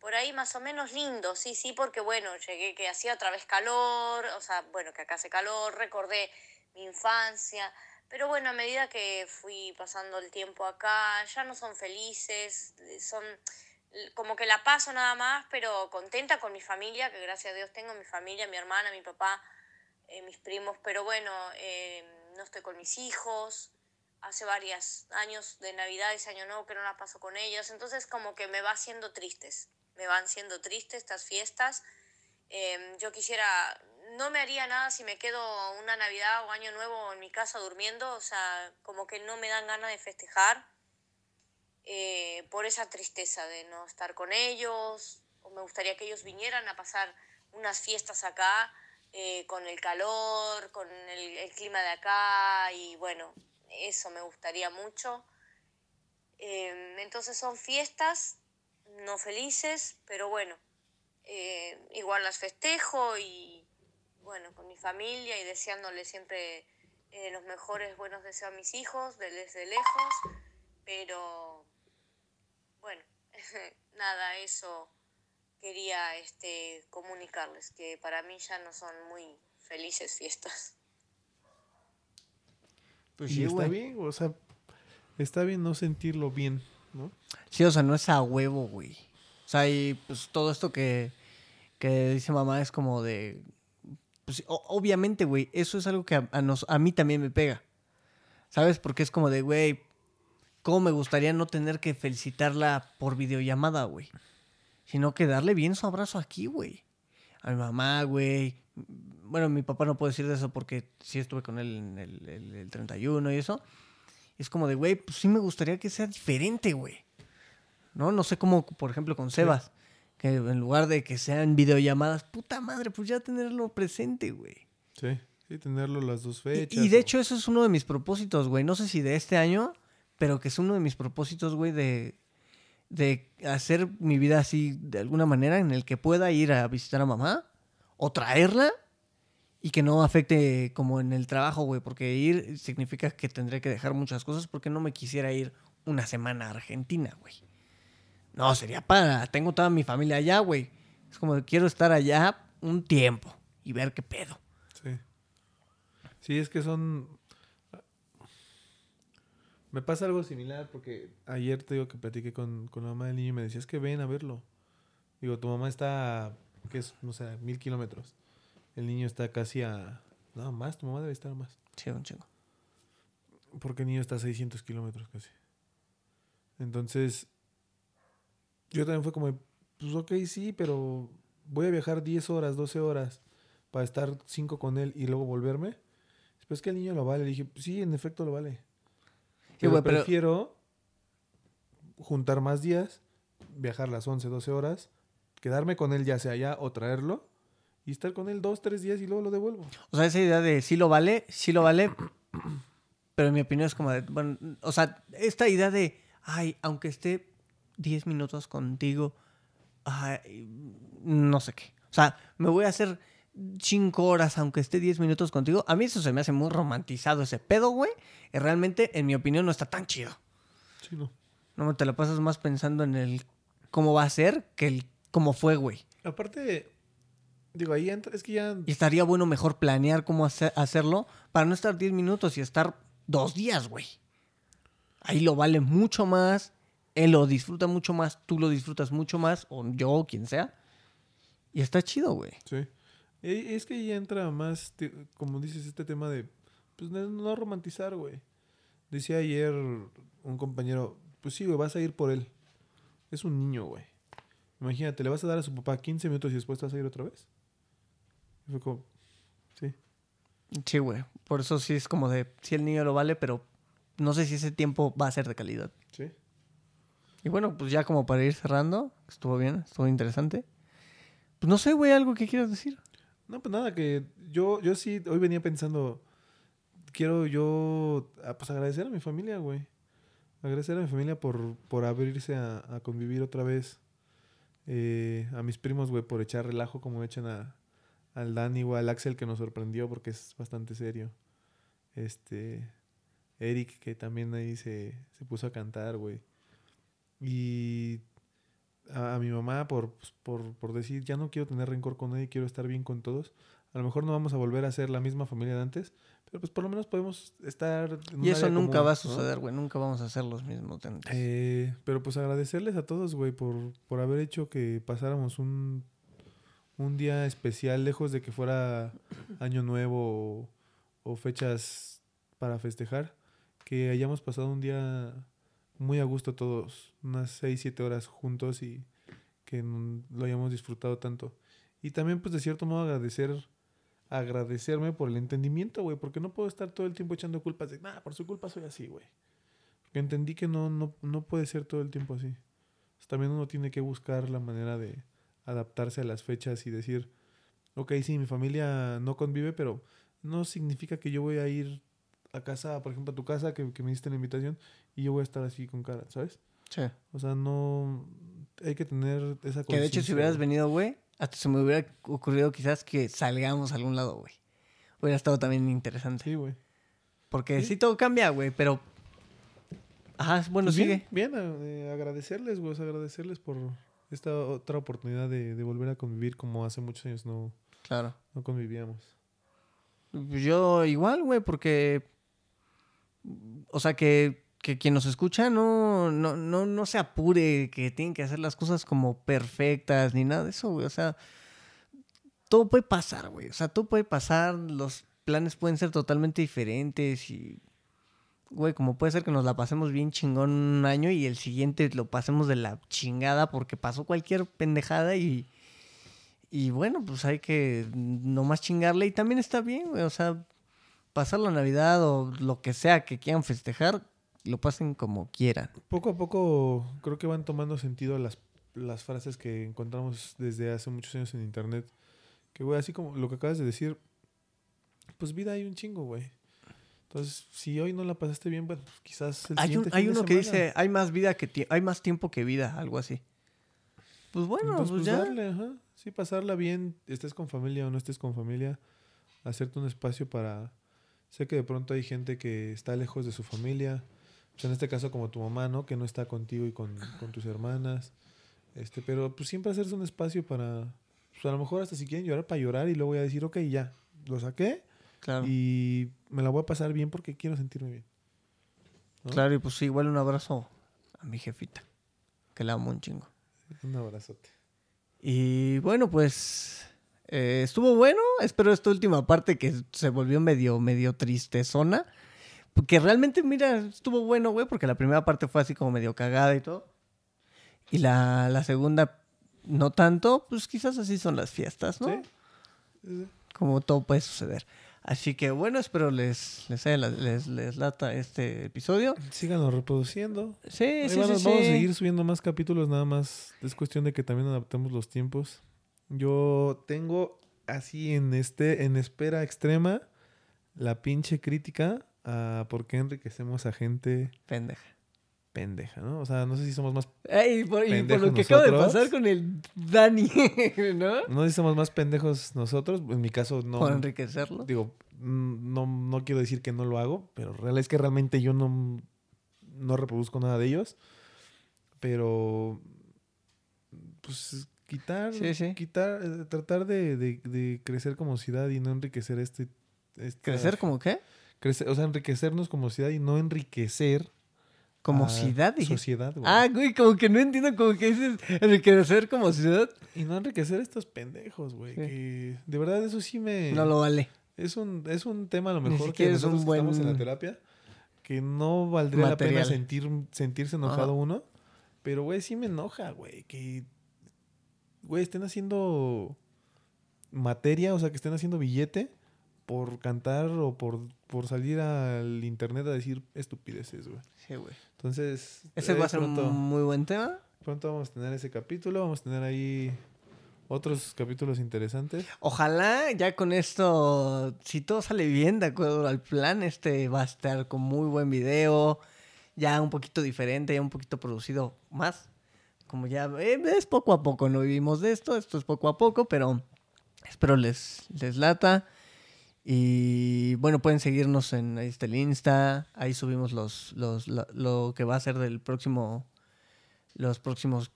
por ahí más o menos lindo, sí, sí, porque bueno, llegué que hacía otra vez calor, o sea, bueno, que acá hace calor, recordé mi infancia, pero bueno, a medida que fui pasando el tiempo acá, ya no son felices, son como que la paso nada más, pero contenta con mi familia, que gracias a Dios tengo mi familia, mi hermana, mi papá, eh, mis primos, pero bueno, eh, no estoy con mis hijos, hace varios años de Navidad, ese año nuevo que no la paso con ellos, entonces como que me va haciendo tristes, me van siendo tristes estas fiestas. Eh, yo quisiera, no me haría nada si me quedo una Navidad o año nuevo en mi casa durmiendo, o sea, como que no me dan ganas de festejar eh, por esa tristeza de no estar con ellos, o me gustaría que ellos vinieran a pasar unas fiestas acá eh, con el calor, con el clima de acá, y bueno, eso me gustaría mucho. Eh, entonces son fiestas no felices, pero bueno, eh, igual las festejo y bueno, con mi familia y deseándole siempre eh, los mejores buenos deseos a mis hijos de- desde lejos, pero bueno, nada, eso quería este, comunicarles, que para mí ya no son muy felices fiestas. Pues y sí, está güey. bien, o sea, está bien no sentirlo bien, ¿no? Sí, o sea, no es a huevo, güey. O sea, y pues todo esto que, que dice mamá es como de... Pues, o- obviamente, güey, eso es algo que a, a nos, a mí también me pega. ¿Sabes? Porque es como de, güey, ¿cómo me gustaría no tener que felicitarla por videollamada, güey? Sino que darle bien su abrazo aquí, güey. A mi mamá, güey. Bueno, mi papá no puede decir de eso porque sí estuve con él en el, el- el 31 y eso. Es como de, güey, pues sí me gustaría que sea diferente, güey. ¿No? No sé cómo, por ejemplo, con Sebas. Que en lugar de que sean videollamadas, puta madre, pues ya tenerlo presente, güey. Sí, sí, tenerlo las dos Y- fechas. Y, de o- hecho eso es uno de mis propósitos, güey. No sé si de este año, pero que es uno de mis propósitos, güey, de, de hacer mi vida así de alguna manera en el que pueda ir a visitar a mamá o traerla y que no afecte como en el trabajo, güey. Porque ir significa que tendré que dejar muchas cosas porque no me quisiera ir una semana a Argentina, güey. No, sería para... Tengo toda mi familia allá, güey. Es como que quiero estar allá un tiempo y ver qué pedo. Sí. Sí, es que son. Me pasa algo similar porque ayer te digo que platiqué con, con la mamá del niño y me decía, es que ven a verlo. Digo, tu mamá está, que es, no sé, mil kilómetros. El niño está casi a... No, más, tu mamá debe estar más. Sí, un chingo. Porque el niño está a 600 kilómetros casi. Entonces, yo también fue como, pues ok, sí, pero voy a viajar 10 horas, 12 horas para estar 5 con él y luego volverme. Después que el niño lo vale, le dije, sí, en efecto lo vale. Sí, pero- prefiero juntar más días, viajar las 11, 12 horas, quedarme con él ya sea allá o traerlo y estar con él 2, 3 días y luego lo devuelvo. O sea, esa idea de sí lo vale, sí lo vale, pero en mi opinión es como de, bueno, o sea, esta idea de, ay, aunque esté 10 minutos contigo, ay, no sé qué. O sea, me voy a hacer 5 horas aunque esté 10 minutos contigo. A mí eso se me hace muy romantizado ese pedo, güey. Y realmente, en mi opinión, no está tan chido. Sí, no. No te la pasas más pensando en el cómo va a ser que el cómo fue, güey. Aparte, digo, ahí entra, es que ya Y estaría bueno mejor planear cómo hacer- hacerlo para no estar 10 minutos y estar dos días, güey. Ahí lo vale mucho más él lo disfruta mucho más, tú lo disfrutas mucho más, o yo, o quien sea. Y está chido, güey. Sí. E- Es que ya entra más, como dices, este tema de, pues no, no romantizar, güey. Decía ayer un compañero, pues sí, güey, vas a ir por él. Es un niño, güey. Imagínate, le vas a dar a su papá 15 minutos y después te vas a ir otra vez. Y fue como, sí. Sí, güey. Por eso sí es como de, sí el niño lo vale, pero no sé si ese tiempo va a ser de calidad. Sí. Y bueno, pues ya como para ir cerrando, estuvo bien, estuvo interesante. Pues no sé, güey, algo que quieras decir. No, pues nada, que yo, yo sí, hoy venía pensando, quiero yo, ah, pues agradecer a mi familia, güey. Agradecer a mi familia por, por abrirse a, a convivir otra vez. Eh, a mis primos, güey, por echar relajo como echan a, al Dani o al Axel que nos sorprendió porque es bastante serio. Este, Eric que también ahí se, se puso a cantar, güey. Y a, a mi mamá por, pues, por, por decir, ya no quiero tener rencor con nadie, quiero estar bien con todos. A lo mejor no vamos a volver a ser la misma familia de antes, pero pues por lo menos podemos estar... en Y eso nunca común, va a suceder, güey. Nunca vamos a ser los mismos de antes. Eh, pero pues agradecerles a todos, güey, por, por haber hecho que pasáramos un, un día especial, lejos de que fuera año nuevo o, fechas para festejar, que hayamos pasado un día muy a gusto todos, unas 6, 7 horas juntos y que lo hayamos disfrutado tanto. Y también pues de cierto modo agradecer agradecerme por el entendimiento, güey, porque no puedo estar todo el tiempo echando culpas de, nah, por su culpa soy así, güey. Porque entendí que no, no, no puede ser todo el tiempo así. Pues, también uno tiene que buscar la manera de adaptarse a las fechas y decir, ok, sí, mi familia no convive, pero no significa que yo voy a ir a casa, por ejemplo, a tu casa, que, que me diste la invitación, y yo voy a estar así con cara, ¿sabes? Sí. O sea, no... Hay que tener esa Que de hecho, si hubieras venido, güey, hasta se me hubiera ocurrido quizás que salgamos a algún lado, güey. Hubiera estado también interesante. Sí, güey. Porque Sí. sí todo cambia, güey, pero... Ajá, bueno, Pues sigue. bien, eh, agradecerles, güey, agradecerles por esta otra oportunidad de, de volver a convivir como hace muchos años no, Claro. no convivíamos. Yo igual, güey, porque... O sea, que, que quien nos escucha no, no, no, no se apure, que tienen que hacer las cosas como perfectas ni nada de eso, güey. O sea, todo puede pasar, güey. O sea, todo puede pasar, los planes pueden ser totalmente diferentes y... Güey, como puede ser que nos la pasemos bien chingón un año y el siguiente lo pasemos de la chingada porque pasó cualquier pendejada y... Y bueno, pues hay que nomás chingarle y también está bien, güey. O sea, pasar la Navidad o lo que sea que quieran festejar, lo pasen como quieran. Poco a poco creo que van tomando sentido las, las frases que encontramos desde hace muchos años en internet. Que, güey, así como lo que acabas de decir, pues vida hay un chingo, güey. Entonces, si hoy no la pasaste bien, bueno, pues quizás el Hay, un- siguiente hay fin de uno que dice, hay más vida que hay más tiempo que vida, algo así. Pues bueno, Entonces, pues pues ya. darle, ajá. Sí, pasarla bien, estés con familia o no estés con familia, hacerte un espacio para... Sé que de pronto hay gente que está lejos de su familia, pues en este caso como tu mamá, ¿no? Que no está contigo y con, con tus hermanas. Este, pero pues siempre hacerse un espacio para... Pues a lo mejor hasta si quieren llorar, para llorar y luego voy a decir, ok, ya, lo saqué Claro. y me la voy a pasar bien porque quiero sentirme bien. ¿no? Claro, y pues sí, igual un abrazo a mi jefita, que la amo un chingo. Un abrazote. Y bueno, pues eh, estuvo bueno. Espero esta última parte que se volvió medio, medio tristezona. Porque realmente, mira, estuvo bueno, güey, porque la primera parte fue así como medio cagada y todo. Y la, la segunda, no tanto, pues quizás así son las fiestas, ¿no? Sí. Como todo puede suceder. Así que bueno, espero les, les, les, les lata este episodio. Síganos reproduciendo. Sí, Ahí sí, vamos, sí, vamos a seguir subiendo más capítulos, nada más. Es cuestión de que también adaptemos los tiempos. Yo tengo así en este, en espera extrema, la pinche crítica a por qué enriquecemos a gente Pendeja. Pendeja, ¿no? O sea, no sé si somos más, Ey, y por, y por lo que acaba de pasar con el Dani, ¿no? no sé si somos más pendejos nosotros. En mi caso, no. Por enriquecerlo. Digo, mm, no, no quiero decir que no lo hago, pero real es que realmente yo no, no reproduzco nada de ellos. Pero, pues, quitar, Sí, sí. quitar, eh, tratar de, de- de crecer como ciudad y no enriquecer este... esta- ¿Crecer como qué? crecer- o sea, enriquecernos como ciudad y no enriquecer Como a ciudad, dije. Sociedad, güey. Ah, güey, como que no entiendo como que dices enriquecer como ciudad. Y no enriquecer a estos pendejos, güey. Sí. Que de verdad eso sí me... No lo vale. Es un, es un tema a lo Ni mejor que es un nosotros que estamos en buen la terapia que no valdría la pena sentir, sentirse enojado Ajá. uno. Pero, güey, sí me enoja, güey. Que, güey, estén haciendo materia, o sea, que estén haciendo billete por cantar o por, por salir al internet a decir estupideces, güey. Sí, güey. Entonces, Ese va a ser pronto, un muy buen tema. pronto vamos a tener ese capítulo. Vamos a tener ahí otros capítulos interesantes. Ojalá ya con esto, si todo sale bien de acuerdo al plan, este va a estar con muy buen video, ya un poquito diferente, ya un poquito producido más. Como ya eh, es poco a poco, no vivimos de esto, esto es poco a poco, pero espero les, les lata. Y bueno, pueden seguirnos en ahí el Insta, ahí subimos los, los, lo que va a ser del próximo, los próximos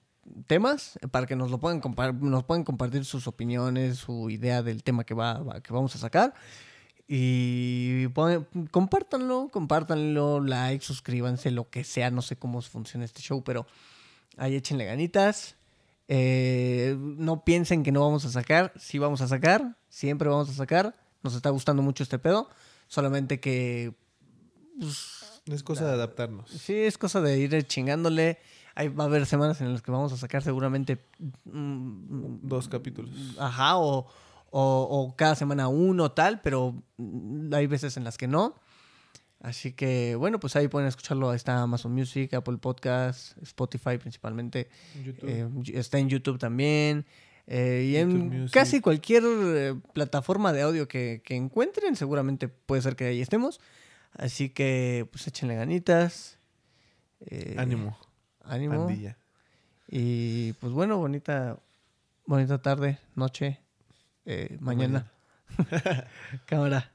temas eh, para que nos lo puedan nos puedan compartir sus opiniones, su idea del tema que va, que vamos a sacar. Y pon- compártanlo, compártanlo, like, suscríbanse, lo que sea, no sé cómo funciona este show, pero ahí échenle ganitas. Eh, no piensen que no vamos a sacar, sí vamos a sacar, siempre vamos a sacar. Nos está gustando mucho este pedo, solamente que pues, Es cosa de adaptarnos. Sí, es cosa de ir chingándole. Ahí va a haber semanas en las que vamos a sacar seguramente. mm, Dos capítulos. Ajá, o, o- o cada semana uno, tal, pero hay veces en las que no. Así que, bueno, pues ahí pueden escucharlo. Ahí está Amazon Music, Apple Podcast, Spotify principalmente. YouTube. Eh, está en YouTube también. Eh, y en casi cualquier eh, plataforma de audio que, que encuentren, seguramente puede ser que ahí estemos. Así que, pues échenle ganitas. eh, Ánimo, Ánimo. pandilla. Y pues bueno, bonita, bonita tarde, noche, mañana. Cámara.